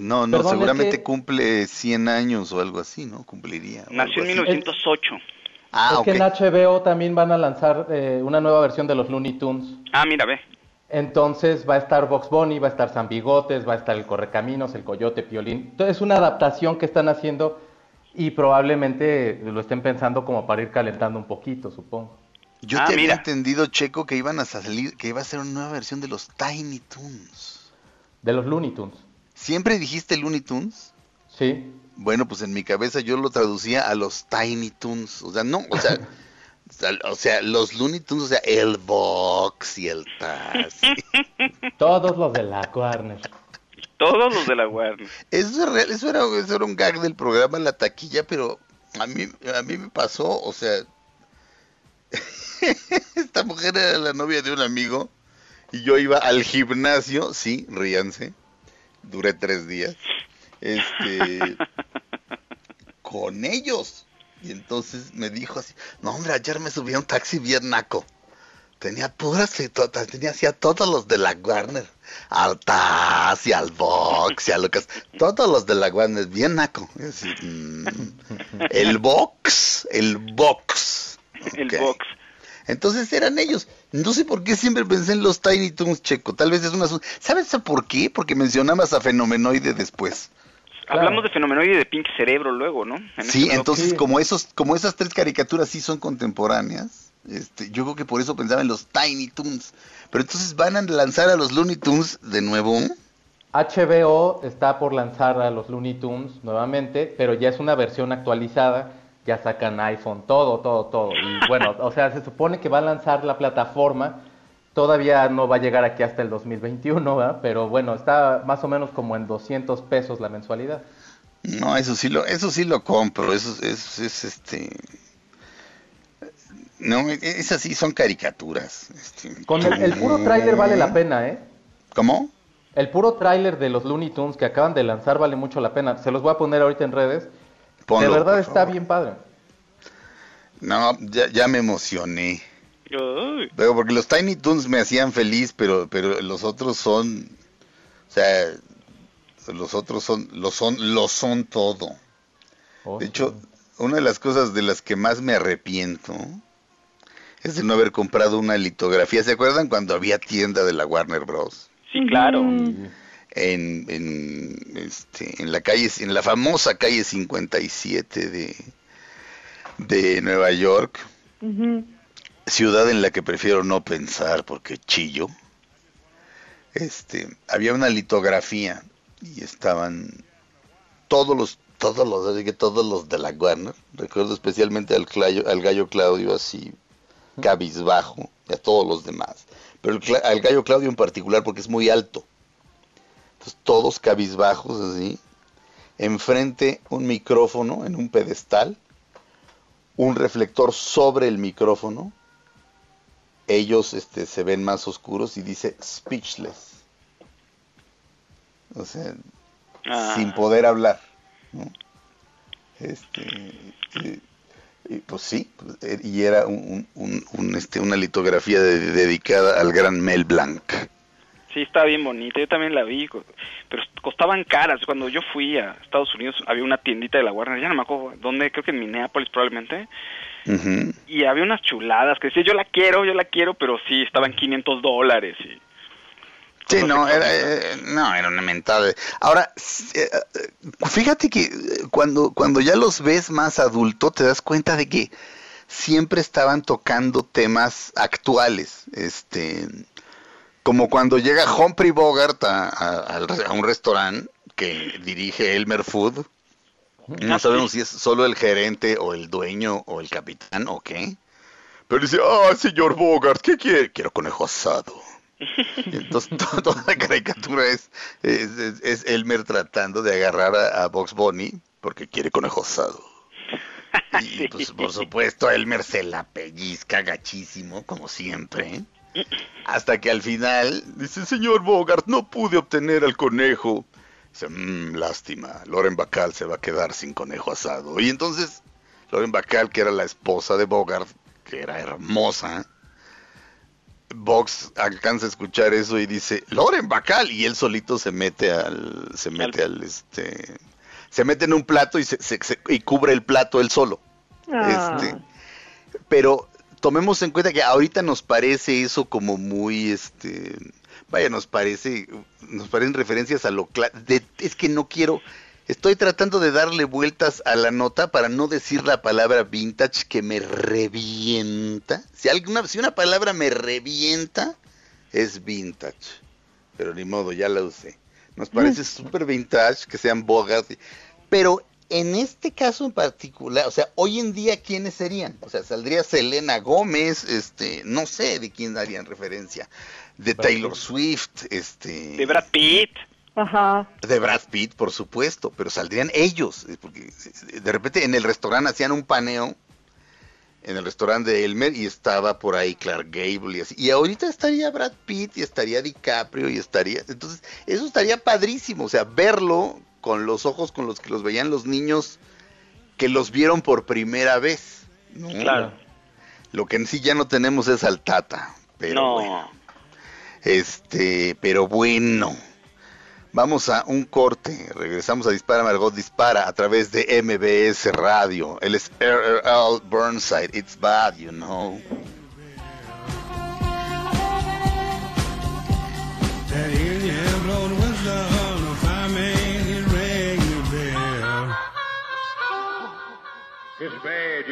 A: No, no, seguramente cumple 100 años o algo así, ¿no? Cumpliría.
C: Nació en 1908.
D: Ah, es que en HBO también van a lanzar eh, una nueva versión de los Looney Tunes.
C: Ah, mira, ve.
D: Entonces va a estar Box Bunny, va a estar San Bigotes, va a estar el Correcaminos, el Coyote, Piolín. Entonces es una adaptación que están haciendo y probablemente lo estén pensando como para ir calentando un poquito, supongo.
A: Yo ah, te había entendido, Checo, que iban a salir, que iba a ser una nueva versión de los Tiny Toons.
D: De los Looney Tunes.
A: ¿Siempre dijiste Looney Tunes?
D: Sí.
A: Bueno, pues en mi cabeza yo lo traducía a los Tiny Tunes. O sea, no, o sea, o sea, los Looney Tunes, o sea, el Box y el Taz.
D: Todos los de la Warner.
C: Todos los de la Warner.
A: Eso, eso, era, eso era un gag del programa La Taquilla, pero a mí, a mí me pasó, o sea, esta mujer era la novia de un amigo y yo iba al gimnasio, sí, ríanse duré tres días, este, con ellos. Y entonces me dijo así, no hombre, ayer me subí a un taxi bien naco. Tenía puras, tenía así a todos los de la Warner, al Taz y al Box y a Lucas, todos los de la Warner, bien naco. Mm, el Box, el Box.
C: El Box.
A: Entonces eran ellos. No sé por qué siempre pensé en los Tiny Toons, Checo. Tal vez es una... ¿Sabes por qué? Porque mencionabas a Fenomenoide después.
C: Hablamos de Fenomenoide y de Pink Cerebro luego, ¿no?
A: sí, entonces como esos como esas tres caricaturas sí son contemporáneas, este, yo creo que por eso pensaba en los Tiny Toons. Pero entonces van a lanzar a los Looney Tunes de nuevo.
D: HBO está por lanzar a los Looney Tunes nuevamente, pero ya es una versión actualizada ya sacan iPhone, todo, todo, todo. Y bueno, o sea, se supone que va a lanzar la plataforma, todavía no va a llegar aquí hasta el 2021, ¿verdad? Pero bueno, está más o menos como en 200 pesos la mensualidad.
A: No, eso sí lo, eso sí lo compro, eso es, es este... No, esas sí son caricaturas. Este.
D: Con el, puro tráiler vale la pena, ¿eh?
A: ¿Cómo?
D: El puro tráiler de los Looney Tunes que acaban de lanzar vale mucho la pena. Se los voy a poner ahorita en redes de verdad está bien padre.
A: No, ya, me emocioné. Pero porque los Tiny Toons me hacían feliz, pero pero los otros son, o sea, los otros son, lo son, lo son todo. Oh, de hecho, una de las cosas de las que más me arrepiento es de no haber comprado una litografía. ¿Se acuerdan cuando había tienda de la Warner Bros?
C: Sí, claro.
A: En, en, este, en la calle, en la famosa calle 57 de, de Nueva York, ciudad en la que prefiero no pensar porque chillo. Este, había una litografía y estaban todos los todos los todos los de la Warner, recuerdo especialmente al, al gallo Claudio así cabizbajo y a todos los demás, pero al gallo Claudio en particular porque es muy alto todos cabizbajos así. Enfrente un micrófono en un pedestal, un reflector sobre el micrófono. Ellos este, se ven más oscuros y dice speechless. O sea, ah. sin poder hablar. Este, pues sí, y era un, este, una litografía dedicada al gran Mel Blanc.
C: Sí, estaba bien bonita, yo también la vi, pero costaban caras. Cuando yo fui a Estados Unidos había una tiendita de la Warner, ya no me acuerdo dónde, creo que en Minneapolis probablemente, y había unas chuladas que decía, yo la quiero, yo la quiero, pero sí, estaban 500 dólares. Y,
A: Sí, no, era, eh, no, era una mentada. Ahora, eh, fíjate que cuando, cuando ya los ves más adulto, te das cuenta de que siempre estaban tocando temas actuales. Este, como cuando llega Humphrey Bogart a, un restaurante que dirige Elmer Food. No sabemos si es solo el gerente o el dueño o el capitán o qué. Pero dice, ah, señor Bogart, ¿qué quiere? Quiero conejo asado. entonces toda la caricatura es, es, Elmer tratando de agarrar a, Box Bunny porque quiere conejo asado. Y pues por supuesto Elmer se la pellizca gachísimo, como siempre. Hasta que al final dice, señor Bogart, no pude obtener al conejo. Dice, mmm, lástima, Loren Bacal se va a quedar sin conejo asado. Y entonces, Loren Bacal, que era la esposa de Bogart, que era hermosa, Box alcanza a escuchar eso y dice, Loren Bacal, y él solito se mete al, se mete al, este, se mete en un plato y, se, y cubre el plato él solo. Ah. Este, pero tomemos en cuenta que ahorita nos parece eso como muy, este, vaya, nos parece, nos parecen referencias a lo de, es que no quiero, estoy tratando de darle vueltas a la nota para no decir la palabra vintage que me revienta. Si alguna, si una palabra me revienta, es vintage. Pero ni modo, ya la usé. Nos parece súper vintage que sean bogas, pero en este caso en particular, o sea, hoy en día, ¿quiénes serían? O sea, saldría Selena Gómez, este, no sé de quién darían referencia. De Taylor Swift, este.
C: De Brad Pitt.
B: Ajá.
A: De Brad Pitt, por supuesto, pero saldrían ellos, eh, porque de repente en el restaurante hacían un paneo, en el restaurante de Elmer, y estaba por ahí Clark Gable y así. Y ahorita estaría Brad Pitt y estaría DiCaprio y estaría. Entonces, eso estaría padrísimo, o sea, verlo con los ojos con los que los veían los niños que los vieron por primera vez.
C: Claro.
A: Lo que en sí ya no tenemos es al Tata. Pero no. Este, pero bueno. Vamos a un corte. Regresamos a Dispara Margot Dispara a través de MBS Radio. Él es R.R.L. Burnside. It's bad, you know.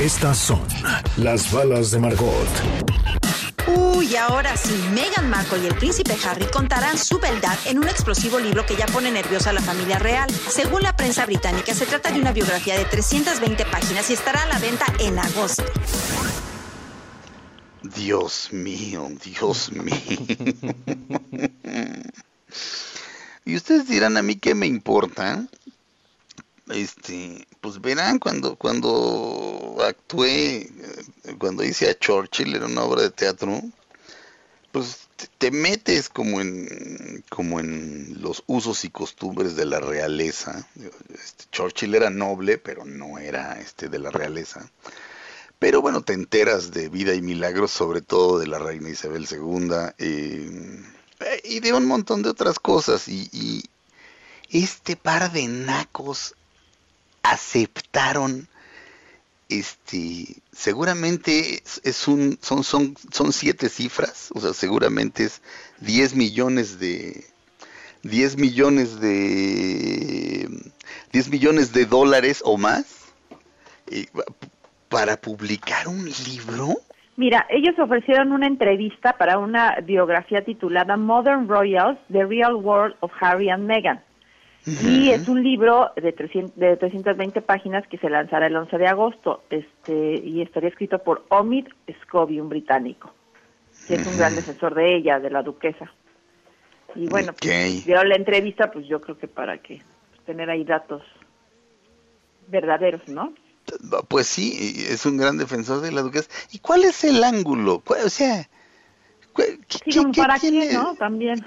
E: Estas son las balas de Margot.
G: Uy, ahora sí, Meghan Markle y el príncipe Harry contarán su verdad en un explosivo libro que ya pone nerviosa a la familia real. Según la prensa británica, se trata de una biografía de 320 páginas y estará a la venta en agosto.
A: Dios mío, Dios mío. y ustedes dirán a mí qué me importa este, pues verán cuando, cuando actué, eh, cuando hice a Churchill, era una obra de teatro, pues te metes como en, como en los usos y costumbres de la realeza. Este, Churchill era noble, pero no era este de la realeza. Pero bueno, te enteras de vida y milagros, sobre todo de la reina Isabel II eh, y de un montón de otras cosas. Y este par de nacos aceptaron este seguramente es, un son son son siete cifras o sea seguramente es 10 millones de 10 millones de 10 millones de dólares o más eh, para publicar un libro
B: Mira, ellos ofrecieron una entrevista para una biografía titulada Modern Royals: The Real World of Harry and Meghan. Y es un libro de, 300, de 320 páginas que se lanzará el 11 de agosto este y estaría escrito por Omid Scobie, un británico, que es un gran defensor de ella, de la duquesa. Y bueno, pues, la entrevista, pues yo creo que para que pues, tener ahí datos verdaderos, ¿no?
A: Pues sí, es un gran defensor de la duquesa. ¿Y cuál es el ángulo? O sea,
B: para ¿no? También.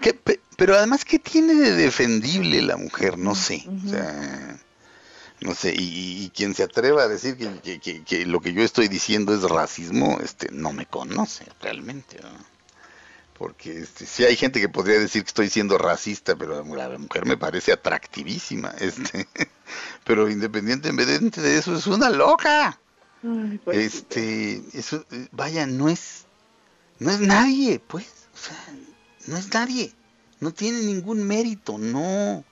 A: pero además, ¿qué tiene de defendible la mujer? No sé. O sea, no sé. Y, quien se atreva a decir que, lo que yo estoy diciendo es racismo, este, no me conoce realmente. Porque este, sí hay gente que podría decir que estoy siendo racista, pero la mujer me parece atractivísima. Este, pero independientemente de eso, es una loca. Pues este, eso, vaya, no es no es nadie, pues, o sea, no es nadie, no tiene ningún mérito, no,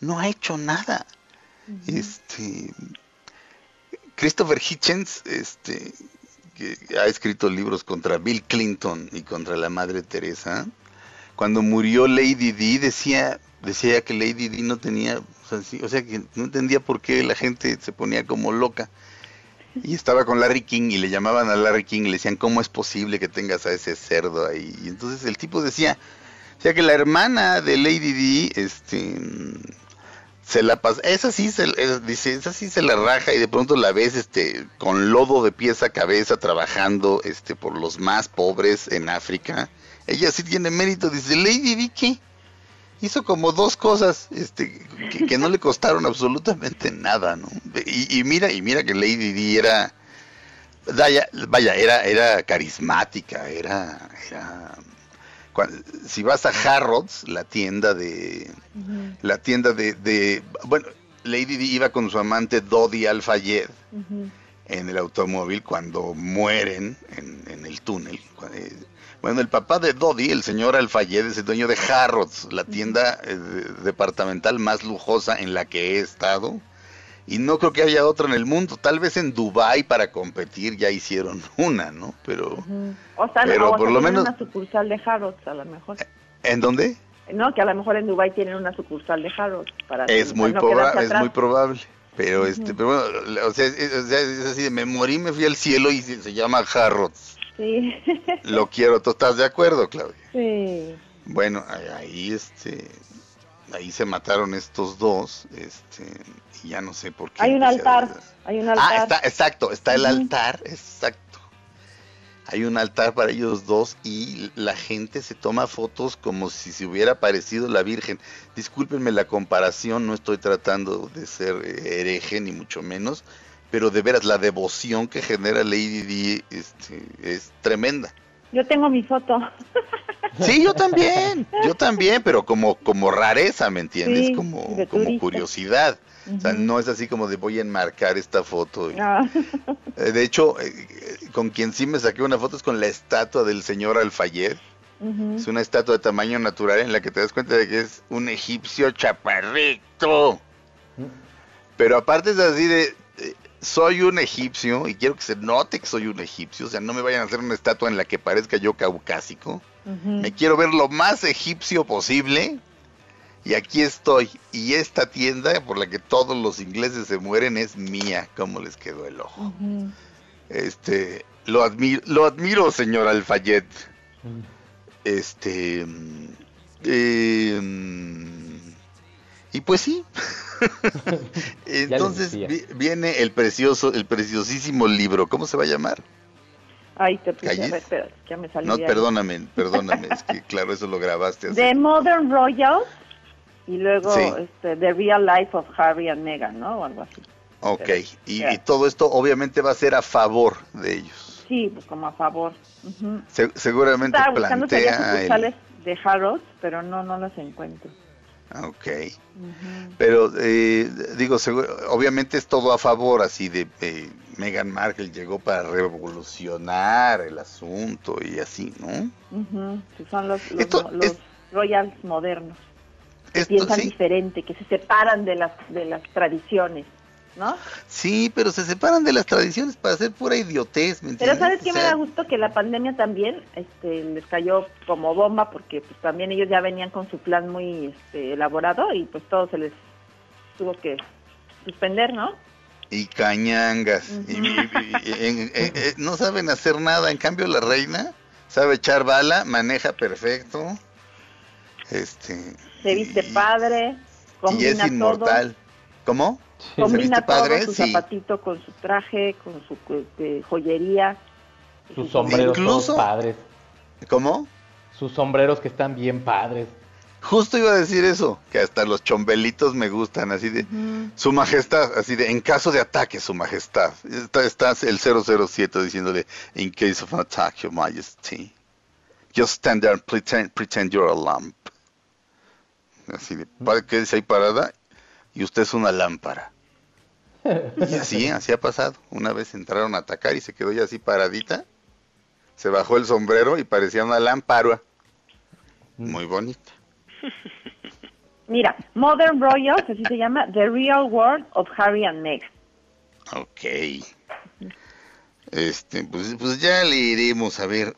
A: no ha hecho nada. Este, Christopher Hitchens, este, que ha escrito libros contra Bill Clinton y contra la Madre Teresa, cuando murió Lady Di decía, decía que Lady Di no tenía, o sea, que no entendía por qué la gente se ponía como loca y estaba con Larry King y le llamaban a Larry King y le decían, ¿cómo es posible que tengas a ese cerdo ahí? Y entonces el tipo decía, o sea que la hermana de Lady D, este, se la pasa, esa sí se, eh, dice, esa sí se la raja y de pronto la ves, este, con lodo de pies a cabeza trabajando, este, por los más pobres en África. Ella sí tiene mérito, dice, Lady D, ¿qué? Hizo como dos cosas este, que, no le costaron absolutamente nada, ¿no? Y, mira, y mira que Lady Di era, vaya, vaya era, era carismática, era, era si vas a Harrods, la tienda de, la tienda de, bueno, Lady Di iba con su amante Dodi al en el automóvil cuando mueren en, en el túnel. Eh, bueno, el papá de Dodi, el señor Alfayed, es el dueño de Harrods, la tienda eh, departamental más lujosa en la que he estado. Y no creo que haya otra en el mundo. Tal vez en Dubai para competir ya hicieron una, ¿no? Pero,
B: o sea, pero por lo menos una sucursal de Harrods a lo mejor.
A: ¿En dónde?
B: No, que a lo mejor en Dubai tienen una sucursal de Harrods para
A: Es muy es muy probable. Pero este, pero bueno, o sea, es, así de me morí, me fui al cielo y se, se llama Harrods. Sí. Lo quiero, ¿tú estás de acuerdo, Claudia?
B: Sí.
A: Bueno, ahí este ahí se mataron estos dos, este, y ya no sé por qué.
B: Hay un altar, hay un altar.
A: Ah, está, exacto, está el altar, exacto. Hay un altar para ellos dos y la gente se toma fotos como si se hubiera aparecido la Virgen. Discúlpenme la comparación, no estoy tratando de ser hereje ni mucho menos, pero de veras la devoción que genera Lady Di este, es tremenda.
B: Yo tengo mi foto.
A: Sí, yo también, yo también, pero como como rareza, ¿me entiendes? como como curiosidad. O sea, no es así como de voy a enmarcar esta foto. Ah. Eh, de hecho, eh, con quien sí me saqué una foto es con la estatua del señor Alfayed. Es una estatua de tamaño natural en la que te das cuenta de que es un egipcio chaparrito. Pero aparte es así de, soy un egipcio y quiero que se note que soy un egipcio, o sea, no me vayan a hacer una estatua en la que parezca yo caucásico. Me quiero ver lo más egipcio posible. Y aquí estoy. Y esta tienda por la que todos los ingleses se mueren es mía. ¿Cómo les quedó el ojo? Este, lo admiro, lo admiro, señor Alfayet. Este, eh, y pues sí. Entonces viene el precioso, el preciosísimo libro. ¿Cómo se va a llamar?
B: Ay, te puse a ver, espera, ya me salió.
A: No, perdóname, perdóname, es que claro, eso lo grabaste así.
B: The Modern Royals y luego este, The Real Life of Harry and Meghan, ¿no? O algo así.
A: Ok, y, todo esto obviamente va a ser a favor de ellos.
B: Sí, pues como a favor.
A: seguramente Estaba plantea
B: el... de Harold, pero no, no los encuentro.
A: Ok. Pero eh, digo, obviamente es todo a favor, así de eh, Meghan Markle llegó para revolucionar el asunto y así, ¿no?
B: son los, los, royals modernos, que piensan diferente, que se separan de las, de las tradiciones. ¿No?
A: Sí, pero se separan de las tradiciones para hacer pura idiotez, ¿me
B: Pero ¿sabes qué me da gusto? Que la pandemia también este, les cayó como bomba porque pues también ellos ya venían con su plan muy este, elaborado y pues todo se les tuvo que suspender, ¿no?
A: Y cañangas. y, no saben hacer nada. En cambio, la reina sabe echar bala, maneja perfecto. Este,
B: se viste padre,
A: y es inmortal. ¿Cómo?
B: Combina todo, su zapatito con su traje, con su este, joyería.
D: Sus sombreros son padres.
A: ¿Cómo?
D: Sus sombreros que están bien padres.
A: Justo iba a decir eso, que hasta los chombelitos me gustan, así de su majestad, así de en caso de ataque, su majestad. Estás el 007 diciéndole, in case of an attack, your majesty. Just stand there and pretend, pretend you're a lamp. Así de, quédese ahí parada y usted es una lámpara. Y así, así ha pasado. Una vez entraron a atacar y se quedó ya así paradita. Se bajó el sombrero y parecía una lámpara. Muy bonita.
B: Mira, Modern Royals, así se llama, The Real World of Harry and Meghan.
A: Ok. Este, pues, pues ya le iremos a ver.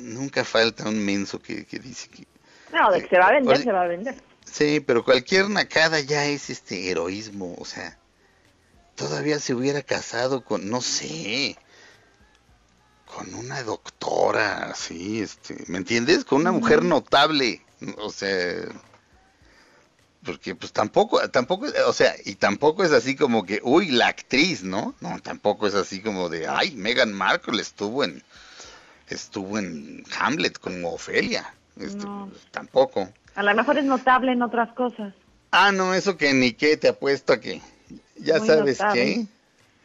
A: Nunca falta un menso que, dice que.
B: No, de que se va a vender, se va a vender.
A: Sí, pero cualquier nacada ya es este heroísmo, o sea todavía se hubiera casado con, no sé, con una doctora, sí, este, ¿me entiendes? Con una mujer notable, o sea, porque pues tampoco, tampoco, o sea, y tampoco es así como que, uy, la actriz, ¿no? No, tampoco es así como de, ay, Meghan Markle estuvo en, estuvo en Hamlet con Ofelia, este, tampoco.
B: A lo mejor es notable en otras cosas.
A: Ah, no, eso que ni qué, te apuesto a que ya sabes qué.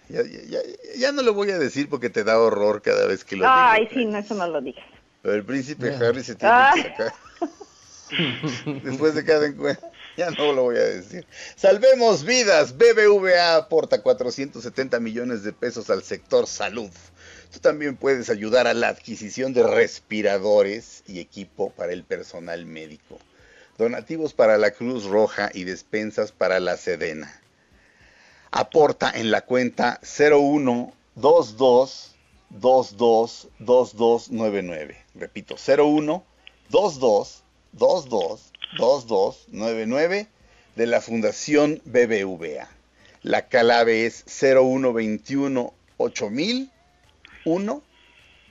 A: Ya, ya, ya, no lo voy a decir porque te da horror cada vez que lo
B: digo. Ay, sí, no, eso no lo digas.
A: Pero el príncipe Harry se tiene que sacar. Después de cada encuentro. Ya no lo voy a decir. Salvemos vidas. BBVA aporta 470 millones de pesos al sector salud. Tú también puedes ayudar a la adquisición de respiradores y equipo para el personal médico. Donativos para la Cruz Roja y despensas para la Sedena aporta en la cuenta 0122222299. Repito, 0122222299 de la Fundación BBVA. La clave es 0121 8000 1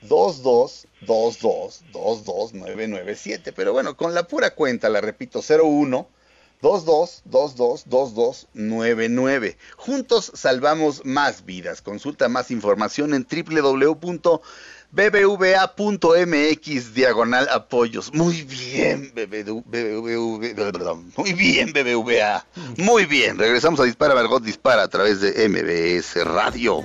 A: 2222229997. Pero bueno, con la pura cuenta, la repito, 01 22222299. Juntos salvamos más vidas. Consulta más información en www.bbva.mx diagonal apoyos. Muy bien, BBVA. Muy bien, BBVA. Muy bien. Regresamos a Dispara Margot Dispara a través de MBS Radio.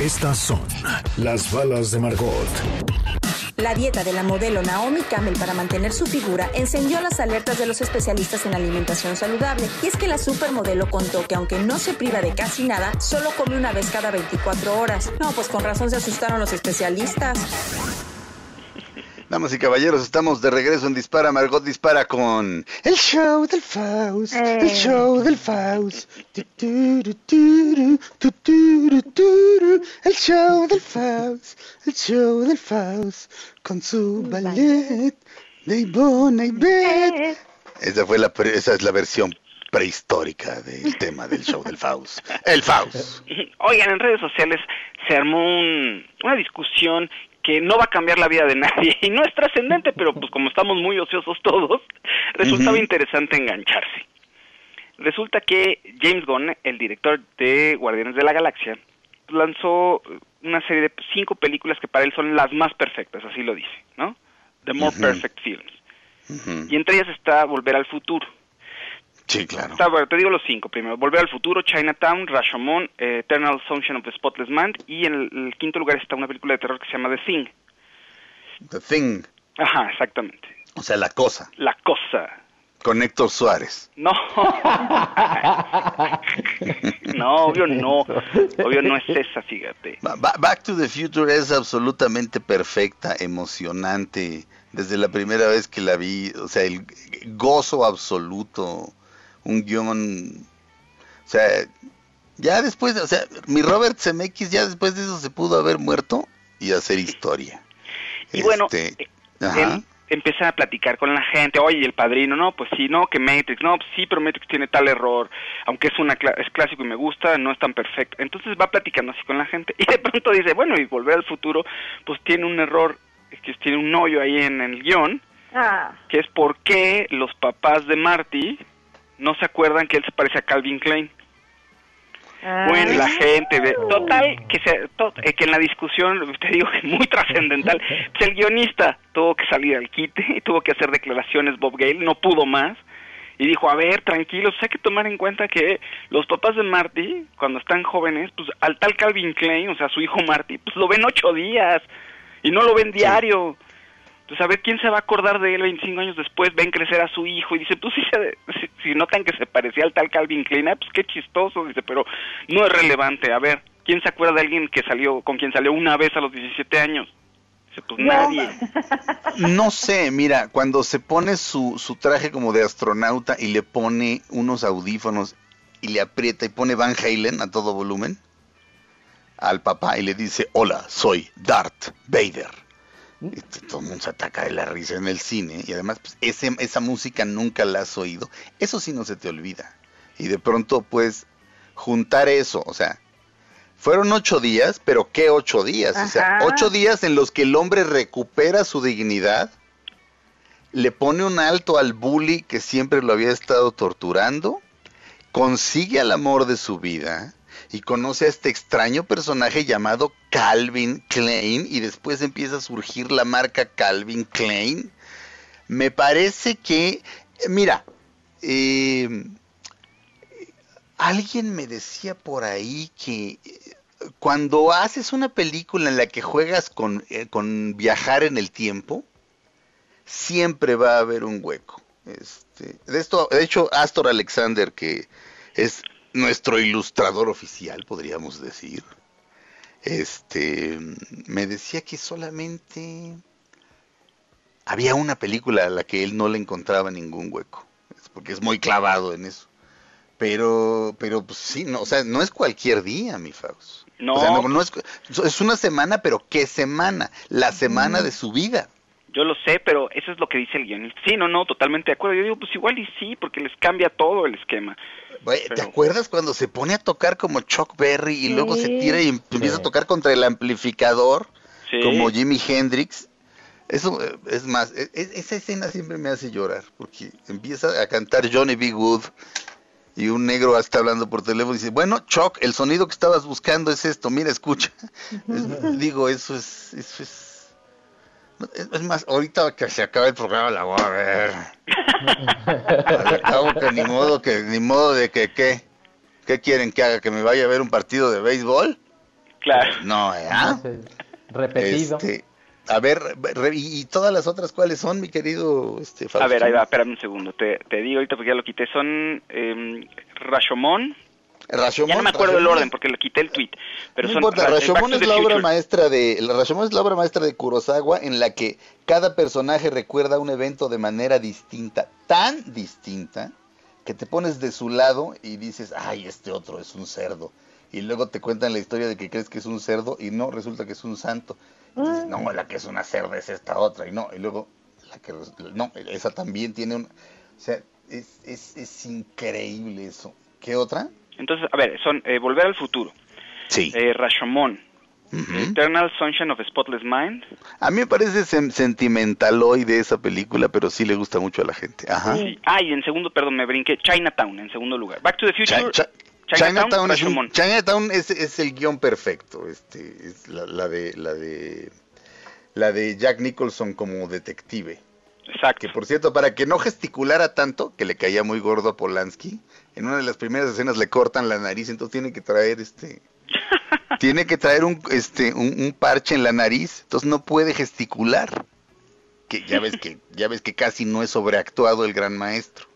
E: Estas son las balas de Margot.
G: La dieta de la modelo Naomi Campbell para mantener su figura encendió las alertas de los especialistas en alimentación saludable. Y es que la supermodelo contó que aunque no se priva de casi nada, solo come una vez cada 24 horas. No, pues con razón se asustaron los especialistas.
A: Damas y caballeros, estamos de regreso en Dispara. Margot dispara con El show del Faust. El
B: Eh.
A: show del Faust. El show del Faust. El show del Faust. Con su ballet de Ivonne y Beth. Esa, fue la, pre- esa es la versión prehistórica del tema del show del Faust. El Faust.
C: Oigan, en redes sociales se armó un- una discusión que no va a cambiar la vida de nadie y no es trascendente, pero pues como estamos muy ociosos todos, resultaba interesante engancharse. Resulta que James Gunn, el director de Guardianes de la Galaxia, lanzó una serie de cinco películas que para él son las más perfectas, así lo dice, ¿no? The More. Perfect Films. Y entre ellas está Volver al Futuro.
A: Sí, claro.
C: Está, bueno, te digo los cinco primero. Volver al futuro, Chinatown, Rashomon, eh, Eternal Sunshine of the Spotless Mind y en el, el quinto lugar está una película de terror que se llama The Thing.
A: The Thing.
C: Ajá, exactamente.
A: O sea, la cosa.
C: La cosa.
A: Con Héctor Suárez.
C: No. no, obvio no. Obvio no es esa, fíjate.
A: Ba- Ba- Back to the Future es absolutamente perfecta, emocionante. Desde la primera vez que la vi, o sea, el gozo absoluto, un guion, o sea, ya después, o sea, mi Robert Zemeckis ya después de eso se pudo haber muerto y hacer historia.
C: Y bueno,
A: Este,
C: Él
A: ajá.
C: empieza a platicar con la gente, oye, el padrino, no, pues sí, no, que Matrix, no, pues sí, pero Matrix tiene tal error, aunque es una cla- es clásico y me gusta, no es tan perfecto. Entonces va platicando así con la gente y de pronto dice, bueno, y Volver al Futuro, pues tiene un error, que tiene un hoyo ahí en el guion,
B: Ah,
C: que es por qué los papás de Marty no se acuerdan que él se parece a Calvin Klein. Bueno, la gente, de, total, que, se, to- eh, que en la discusión, te digo que muy trascendental, pues el guionista tuvo que salir al quite y tuvo que hacer declaraciones Bob Gale, no pudo más, y dijo, a ver, tranquilos, hay que tomar en cuenta que los papás de Marty, cuando están jóvenes, pues al tal Calvin Klein, o sea, su hijo Marty, pues lo ven ocho días, y no lo ven diario. Entonces, a ver quién se va a acordar de él 25 años después, ven crecer a su hijo y dice, pues sí, se- si, si notan que se parecía al tal Calvin Klein, ah, pues qué chistoso, dice, pero no es relevante. A ver, ¿quién se acuerda de alguien que salió, con quien salió una vez a los 17 años? Dice, pues nadie.
A: No sé, mira, cuando se pone su, su traje como de astronauta y le pone unos audífonos y le aprieta y pone Van Halen a todo volumen al papá y le dice, hola, soy Darth Vader. T- todo el mundo se ataca de la risa en el cine y además pues, ese- esa música nunca la has oído. Eso sí no se te olvida. Y de pronto pues juntar eso, o sea, fueron ocho días, pero ¿qué ocho días? O sea, ocho días en los que el hombre recupera su dignidad, le pone un alto al bully que siempre lo había estado torturando, consigue al amor de su vida y conoce a este extraño personaje llamado Calvin Klein y después empieza a surgir la marca Calvin Klein. Me parece que, mira, eh, alguien me decía por ahí que eh, cuando haces una película en la que juegas con, eh, con viajar en el tiempo, siempre va a haber un hueco. Este, de esto, de hecho, Astor Alexander, que es nuestro ilustrador oficial, podríamos decir, este, me decía que solamente había una película a la que él no le encontraba ningún hueco, porque es muy clavado en eso. Pero, pero pues sí, no, o sea, no es cualquier día, mi Faust.
C: No.
A: O sea, no, no es, es una semana, pero ¿qué semana? La semana de su vida.
C: Yo lo sé, pero eso es lo que dice el guionista. Sí, no, no, totalmente de acuerdo. Yo digo, pues igual y sí, porque les cambia todo el esquema.
A: ¿Te
C: Pero-
A: acuerdas cuando se pone a tocar como Chuck Berry y luego se tira y em- empieza a tocar contra el amplificador
C: Sí.
A: como Jimi Hendrix? Eso eh, es más, e- e- esa escena siempre me hace llorar porque empieza a cantar Johnny B. Good y un negro está hablando por teléfono y dice, bueno, Chuck, el sonido que estabas buscando es esto, mira, escucha. Es- digo, eso es, eso es... Es más, ahorita que se acabe el programa la voy a ver. Al cabo que ni modo que ni modo de que qué qué quieren que haga que me vaya a ver un partido de béisbol.
C: Claro.
A: No, ¿eh?
D: Repetido.
A: Este, a ver, re- y, todas las otras cuáles son, mi querido este
C: A ver, ahí va, espérame un segundo. Te, te digo ahorita porque ya lo quité. Son eh, Rashomon, ya no me acuerdo el orden porque le quité el tweet. Pero
A: no
C: son
A: importa, Rashomon es la obra maestra de Rashomon es la obra maestra de Kurosawa en la que cada personaje recuerda un evento de manera distinta, tan distinta que te pones de su lado y dices, "Ay, este otro es un cerdo." Y luego te cuentan la historia de que crees que es un cerdo y no, resulta que es un santo. Y dices, "No, la que es una cerda es esta otra." Y no, y luego la que no, esa también tiene un o sea, es, es, es increíble eso. ¿Qué otra?
C: Entonces, a ver, son eh, Volver al Futuro.
A: Sí.
C: Eh, Rashomon. Eternal Sunshine of a Spotless Mind.
A: A mí me parece sentimental hoy de esa película, pero sí le gusta mucho a la gente. Ajá.
C: Sí. Ah, y en segundo, perdón, me brinqué. Chinatown, en segundo lugar. Back to the Future.
A: Cha- Chinatown, es, un- Chinatown es, es el guion perfecto. Este, es la, la de la de la de Jack Nicholson como detective.
C: Exacto.
A: Que por cierto, para que no gesticulara tanto, que le caía muy gordo a Polanski, en una de las primeras escenas le cortan la nariz, entonces tiene que traer este tiene que traer un este un, un parche en la nariz, entonces no puede gesticular. Que ya ves que ya ves que casi no es sobreactuado el gran maestro.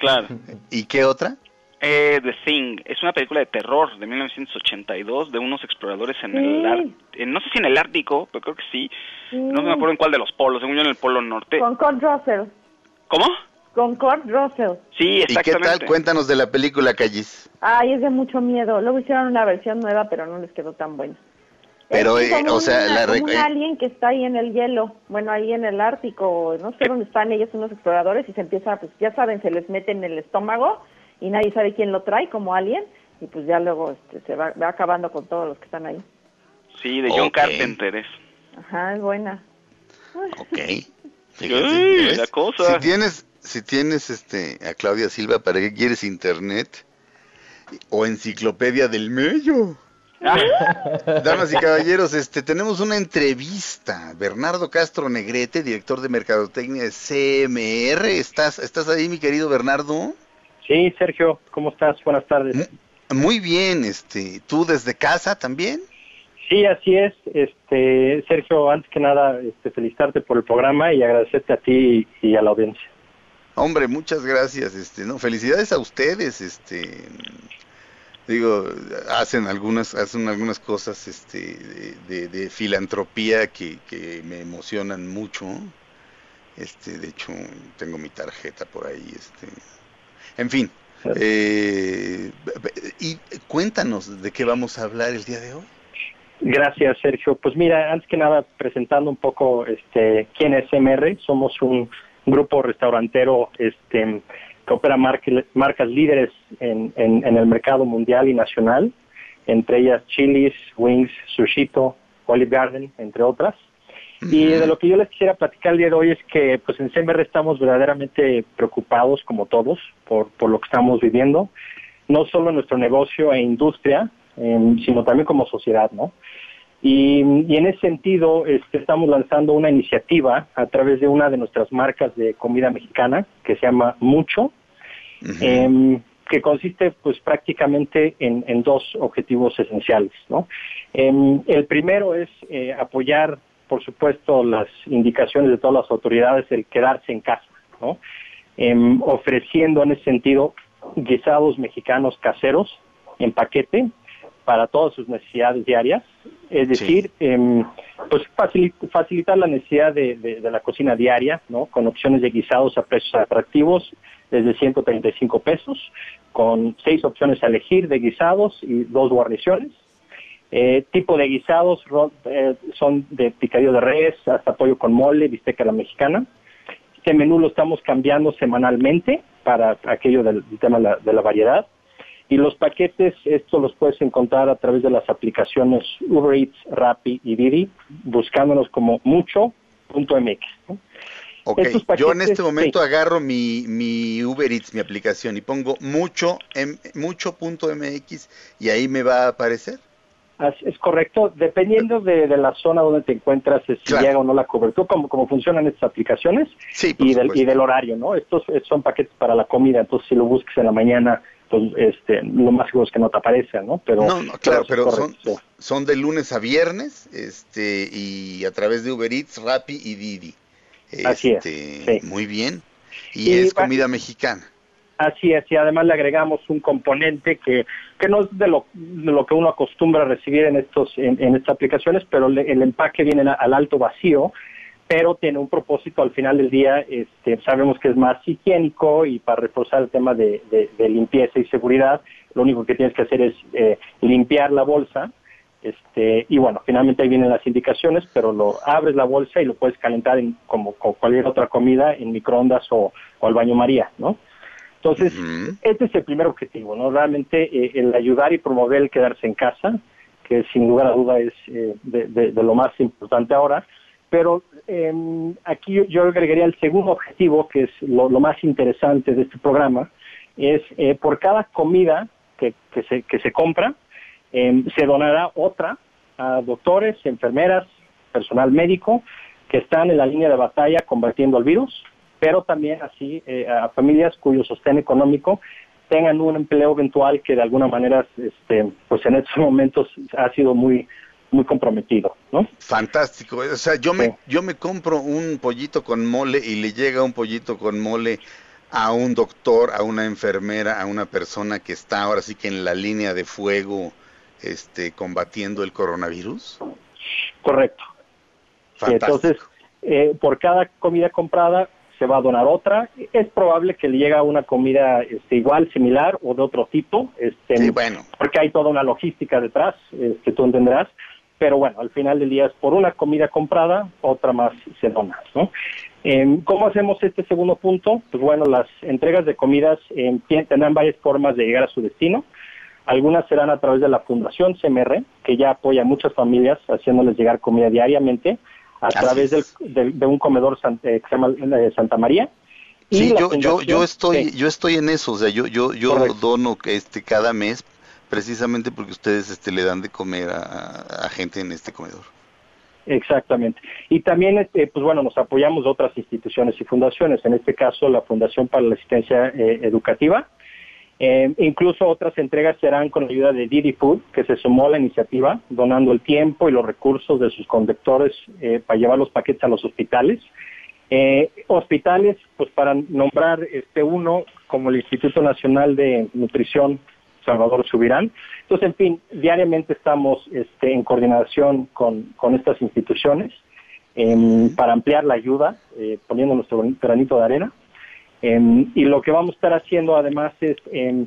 C: Claro.
A: ¿Y qué otra?
C: Eh, The Thing. Es una película de terror de 1982 de unos exploradores en el... Ar- en- no sé si en el Ártico, pero creo que sí. No me acuerdo en cuál de los polos, según yo en el Polo Norte.
B: Con Kurt Russell.
C: ¿Cómo?
B: Con Kurt Russell.
C: Sí,
A: ¿Y qué
C: exactamente.
A: tal? Cuéntanos de la película, Callis.
B: Ay, es de mucho miedo. Luego hicieron una versión nueva, pero no les quedó tan buena.
A: Pero,
B: Es
A: eh, o sea,
B: una-
A: la
B: un
A: eh,
B: alien que está ahí en el hielo, bueno, ahí en el Ártico, no sé dónde están ellos, unos exploradores, y se empieza, pues ya saben, se les mete en el estómago y nadie sabe quién lo trae como alien, y pues ya luego este, se va, va acabando con todos los que están ahí.
C: Sí, de John
A: Ok.
C: Carpenter es.
B: Ajá, es buena.
A: Ok. ¿ves?
C: la cosa.
A: Si tienes, si tienes este a Claudia Silva, ¿para qué quieres internet? O enciclopedia del medio. Damas y caballeros, este tenemos una entrevista. Bernardo Castro Negrete, director de mercadotecnia de CMR. ¿Estás, estás ahí, mi querido Bernardo?
J: Sí, Sergio, ¿cómo estás? Buenas tardes.
A: Muy bien, este, ¿tú desde casa también?
J: Sí, así es. Este, Sergio, antes que nada, este, felicitarte por el programa y agradecerte a ti y, y a la audiencia.
A: Hombre, muchas gracias, este, no, felicidades a ustedes, este, digo, hacen algunas, hacen algunas cosas, este, de, de- de filantropía que, que me emocionan mucho, este, de hecho, tengo mi tarjeta por ahí, este, en fin, eh, y cuéntanos de qué vamos a hablar el día de hoy.
J: Gracias, Sergio. Pues mira, antes que nada, presentando un poco este, quién es MR, somos un grupo restaurantero este, que opera marque- marcas líderes en, en- en el mercado mundial y nacional, entre ellas Chili's, Wings, Sushito, Olive Garden, entre otras. Y de lo que yo les quisiera platicar el día de hoy es que pues en CMR estamos verdaderamente preocupados, como todos, por, por lo que estamos viviendo, no solo en nuestro negocio e industria, em, sino también como sociedad, ¿no? Y, y en ese sentido este, estamos lanzando una iniciativa a través de una de nuestras marcas de comida mexicana que se llama Mucho, em, que consiste pues prácticamente en, en dos objetivos esenciales, ¿no? Em, el primero es eh, apoyar, por supuesto, las indicaciones de todas las autoridades, el quedarse en casa, ¿no? Em, ofreciendo en ese sentido guisados mexicanos caseros en paquete para todas sus necesidades diarias, es decir, em, pues facili- facilitar la necesidad de, de- de la cocina diaria, ¿no? Con opciones de guisados a precios atractivos desde 135 pesos, con seis opciones a elegir de guisados y dos guarniciones. Eh, tipo de guisados ro- eh, son de picadillo de res hasta pollo con mole, bisteca a la mexicana. Este menú lo estamos cambiando semanalmente para aquello del, del tema de la, de la variedad. Y los paquetes, estos los puedes encontrar a través de las aplicaciones Uber Eats, Rappi y Didi, buscándonos como mucho.mx. ¿no?
A: Ok, yo en este momento
J: sí.
A: agarro mi, mi Uber Eats, mi aplicación, y pongo mucho, em- mucho.mx y ahí me va a aparecer.
J: Es correcto, dependiendo de, de la zona donde te encuentras, eh, si
A: Claro.
J: llega o no la cobertura, como, como funcionan estas aplicaciones y, del, y del horario, ¿no? Estos eh, son paquetes para la comida, entonces si lo buscas en la mañana, pues este, lo más seguro es que no te aparezca, ¿no? Pero,
A: no, no, claro, pero son, de lunes a viernes este y a través de Uber Eats, Rappi y Didi.
J: Así es,
A: Este,
J: sí.
A: Muy bien. Y,
J: Y
A: es
J: va-
A: comida mexicana.
J: Así es, y además le agregamos un componente que, que no es de lo, de lo que uno acostumbra recibir en, estos, en, estas aplicaciones, pero el empaque viene al alto vacío, pero tiene un propósito al final del día, este, sabemos que es más higiénico y para reforzar el tema de, de, limpieza y seguridad, lo único que tienes que hacer es eh, limpiar la bolsa, este, y bueno, finalmente ahí vienen las indicaciones, pero lo abres la bolsa y lo puedes calentar en, como, cualquier otra comida en microondas o al baño María, ¿no? Entonces, este es el primer objetivo, ¿no? Realmente eh, el ayudar y promover el quedarse en casa, que sin lugar a duda es eh, de, lo más importante ahora, pero em, aquí yo, agregaría el segundo objetivo, que es lo, más interesante de este programa, es eh, por cada comida que, se, que se compra, em, se donará otra a doctores, enfermeras, personal médico que están en la línea de batalla combatiendo el virus pero también así eh, a familias cuyo sostén económico tengan un empleo eventual que de alguna manera, este, pues en estos momentos ha sido muy muy comprometido, ¿no?
A: Fantástico. O sea, yo me yo me compro un pollito con mole y le llega un pollito con mole a un doctor, a una enfermera, a una persona que está ahora sí que en la línea de fuego, este, combatiendo el coronavirus.
J: Correcto. entonces, eh, por cada comida comprada, se va a donar otra. Es probable que le llegue una comida este, igual, similar o de otro tipo, este,
A: bueno.
J: porque hay toda una logística detrás que este, tú entenderás. Pero bueno, al final del día es por una comida comprada, otra más se dona. ¿no? Em, ¿Cómo hacemos este segundo punto? Pues bueno, las entregas de comidas eh, tendrán varias formas de llegar a su destino. Algunas serán a través de la Fundación CMR, que ya apoya a muchas familias haciéndoles llegar comida diariamente a través del, de un comedor eh, que se llama eh, Santa María.
A: sí, yo, yo, yo estoy, yo estoy en eso, o sea, yo, yo, yo dono este cada mes precisamente porque ustedes este le dan de comer a, gente en este comedor.
J: Exactamente. Y también, este, pues bueno, nos apoyamos de otras instituciones y fundaciones, en este caso la Fundación para la Asistencia eh, Educativa, eh, incluso otras entregas serán con la ayuda de Didi Food, que se sumó a la iniciativa, donando el tiempo y los recursos de sus conductores eh, para llevar los paquetes a los hospitales. Eh, hospitales, pues para nombrar este uno como el Instituto Nacional de Nutrición Salvador Subirán. Entonces, en fin, diariamente estamos este, en coordinación con, estas instituciones em, para ampliar la ayuda, poniendo nuestro granito de arena. Em, y lo que vamos a estar haciendo además es em,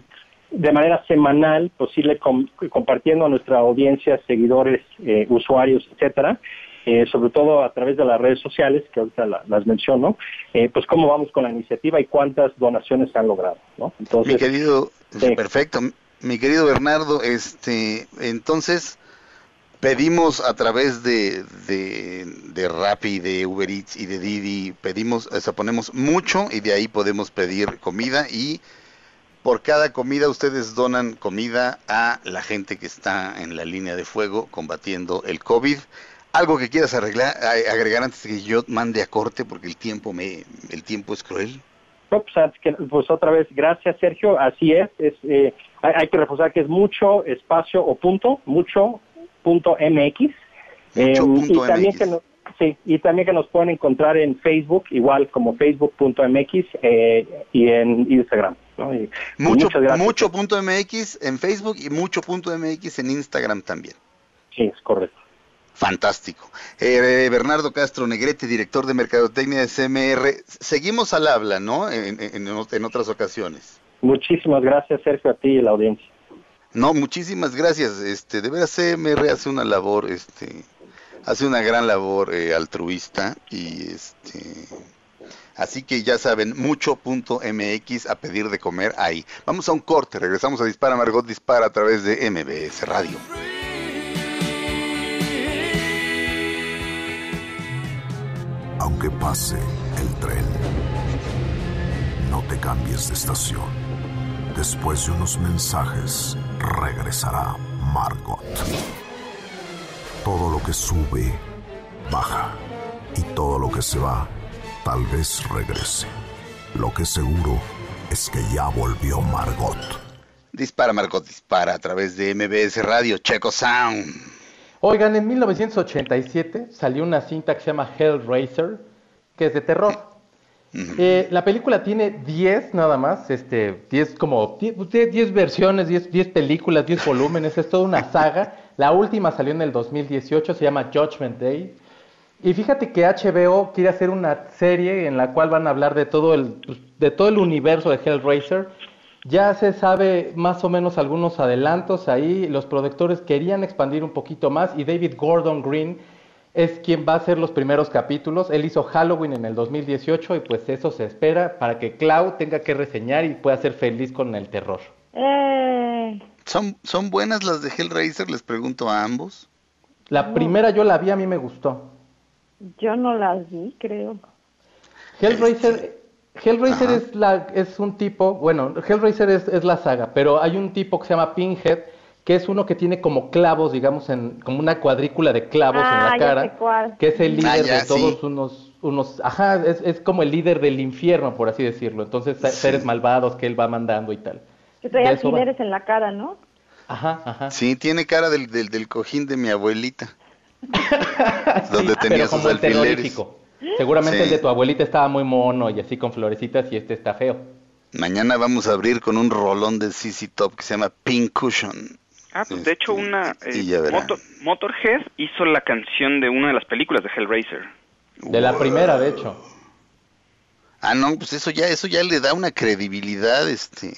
J: de manera semanal, posible compartiendo a nuestra audiencia, seguidores, eh, usuarios, etcétera, eh, sobre todo a través de las redes sociales, que ahorita las menciono, eh, pues cómo vamos con la iniciativa y cuántas donaciones se han logrado, ¿no?
A: Entonces, mi querido, perfecto, mi querido Bernardo, este, entonces, pedimos a través de, de, de Rappi, de Uber Eats y de Didi, pedimos, o sea, ponemos mucho y de ahí podemos pedir comida y por cada comida ustedes donan comida a la gente que está en la línea de fuego combatiendo el COVID. ¿Algo que quieras arreglar, agregar antes de que yo mande a corte porque el tiempo me el tiempo es cruel?
J: pues, pues, otra vez, gracias Sergio, así es, es eh, hay, hay, que reforzar que es mucho espacio o punto, mucho
A: .mx.
J: Eh, y también que nos, sí, y también que nos pueden encontrar en Facebook, igual como facebook.mx eh, y en Instagram.
A: mucho, mucho punto MX en Facebook y mucho punto MX en Instagram también.
J: Sí, es correcto.
A: Fantástico. Eh, Bernardo Castro Negrete, director de Mercadotecnia de CMR. Seguimos al habla, ¿no? En, en, en otras ocasiones.
J: Muchísimas gracias, Sergio, a ti y la audiencia.
A: No, muchísimas gracias. Este, de veras CMR hace una labor, este, hace una gran labor eh, altruista y este, así que ya saben, mucho.mx a pedir de comer ahí. Vamos a un corte, regresamos a Dispara Margot Dispara a través de MBS Radio.
E: Aunque pase el tren, no te cambies de estación. Después de unos mensajes, regresará Margot. Todo lo que sube, baja. Y todo lo que se va, tal vez regrese. Lo que seguro es que ya volvió Margot.
A: Dispara Margot, dispara a través de MBS Radio, Checo Sound.
D: Oigan, en 1987 salió una cinta que se llama Hellraiser, que es de terror. Eh, la película tiene 10 nada más, este, 10 como 10, versiones, 10, 10 películas, 10 volúmenes, es toda una saga. La última salió en el 2018, se llama Judgment Day. Y fíjate que HBO quiere hacer una serie en la cual van a hablar de todo el, de todo el universo de Hellraiser. Ya se sabe más o menos algunos adelantos ahí. Los productores querían expandir un poquito más y David Gordon Green es quien va a hacer los primeros capítulos. Él hizo Halloween en el 2018 y pues eso se espera para que Clau tenga que reseñar y pueda ser feliz con el terror.
A: Eh. ¿Son, ¿Son buenas las de Hellraiser? Les pregunto a ambos.
D: La primera yo la vi, a mí me gustó.
B: Yo no las vi, creo.
D: Hellraiser, Hellraiser es, la, es un tipo, bueno, Hellraiser es, es la saga, pero hay un tipo que se llama Pinhead, que es uno que tiene como clavos, digamos, en, como una cuadrícula de clavos en la ah, cara, que es el líder ah, de todos unos, unos, ajá, es, es, como el líder del infierno, por así decirlo. Entonces, seres malvados que él va mandando y tal.
B: Que trae alfileres en la cara, ¿no?
D: Ajá, ajá.
A: Sí, tiene cara del, del, del cojín de mi abuelita. donde tenía sus alfileres.
D: Seguramente el de tu abuelita estaba muy mono y así con florecitas y este está feo.
A: Mañana vamos a abrir con un rolón de CC Top que se llama Pink Cushion.
C: Ah, pues de hecho una eh, Motorhead hizo la canción de una de las películas de Hellraiser.
D: De la primera, de hecho.
A: Ah, no, pues eso ya eso ya le da una credibilidad este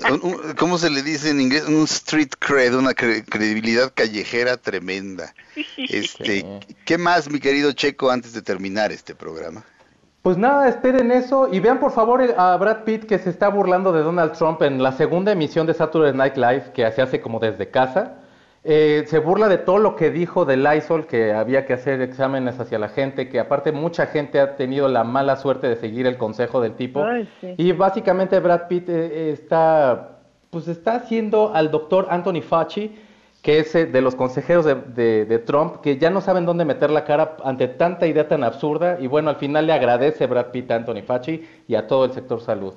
A: ¿Cómo se le dice en inglés? Un street cred, una credibilidad callejera tremenda. Este, ¿qué más, mi querido Checo, antes de terminar este programa?
D: Pues nada, esperen eso y vean por favor a Brad Pitt que se está burlando de Donald Trump en la segunda emisión de Saturday Night Live que se hace como desde casa. Eh, se burla de todo lo que dijo de Lysol, que había que hacer exámenes hacia la gente, que aparte mucha gente ha tenido la mala suerte de seguir el consejo del tipo. Y básicamente Brad Pitt eh, está, pues está haciendo al doctor Anthony Fauci que es eh, de los consejeros de, Trump, que ya no saben dónde meter la cara ante tanta idea tan absurda, y bueno, al final le agradece Brad Pitt a Anthony Fauci y a todo el sector salud.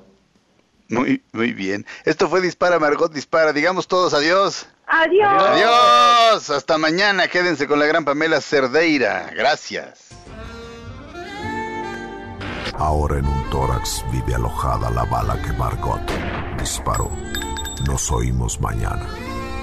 A: Muy, muy bien. Esto fue Dispara, Margot Dispara. Digamos todos adiós.
B: Adiós.
A: Adiós. Hasta mañana. Quédense con la gran Pamela Cerdeira. Gracias.
E: Ahora en un tórax vive alojada la bala que Margot disparó. Nos oímos mañana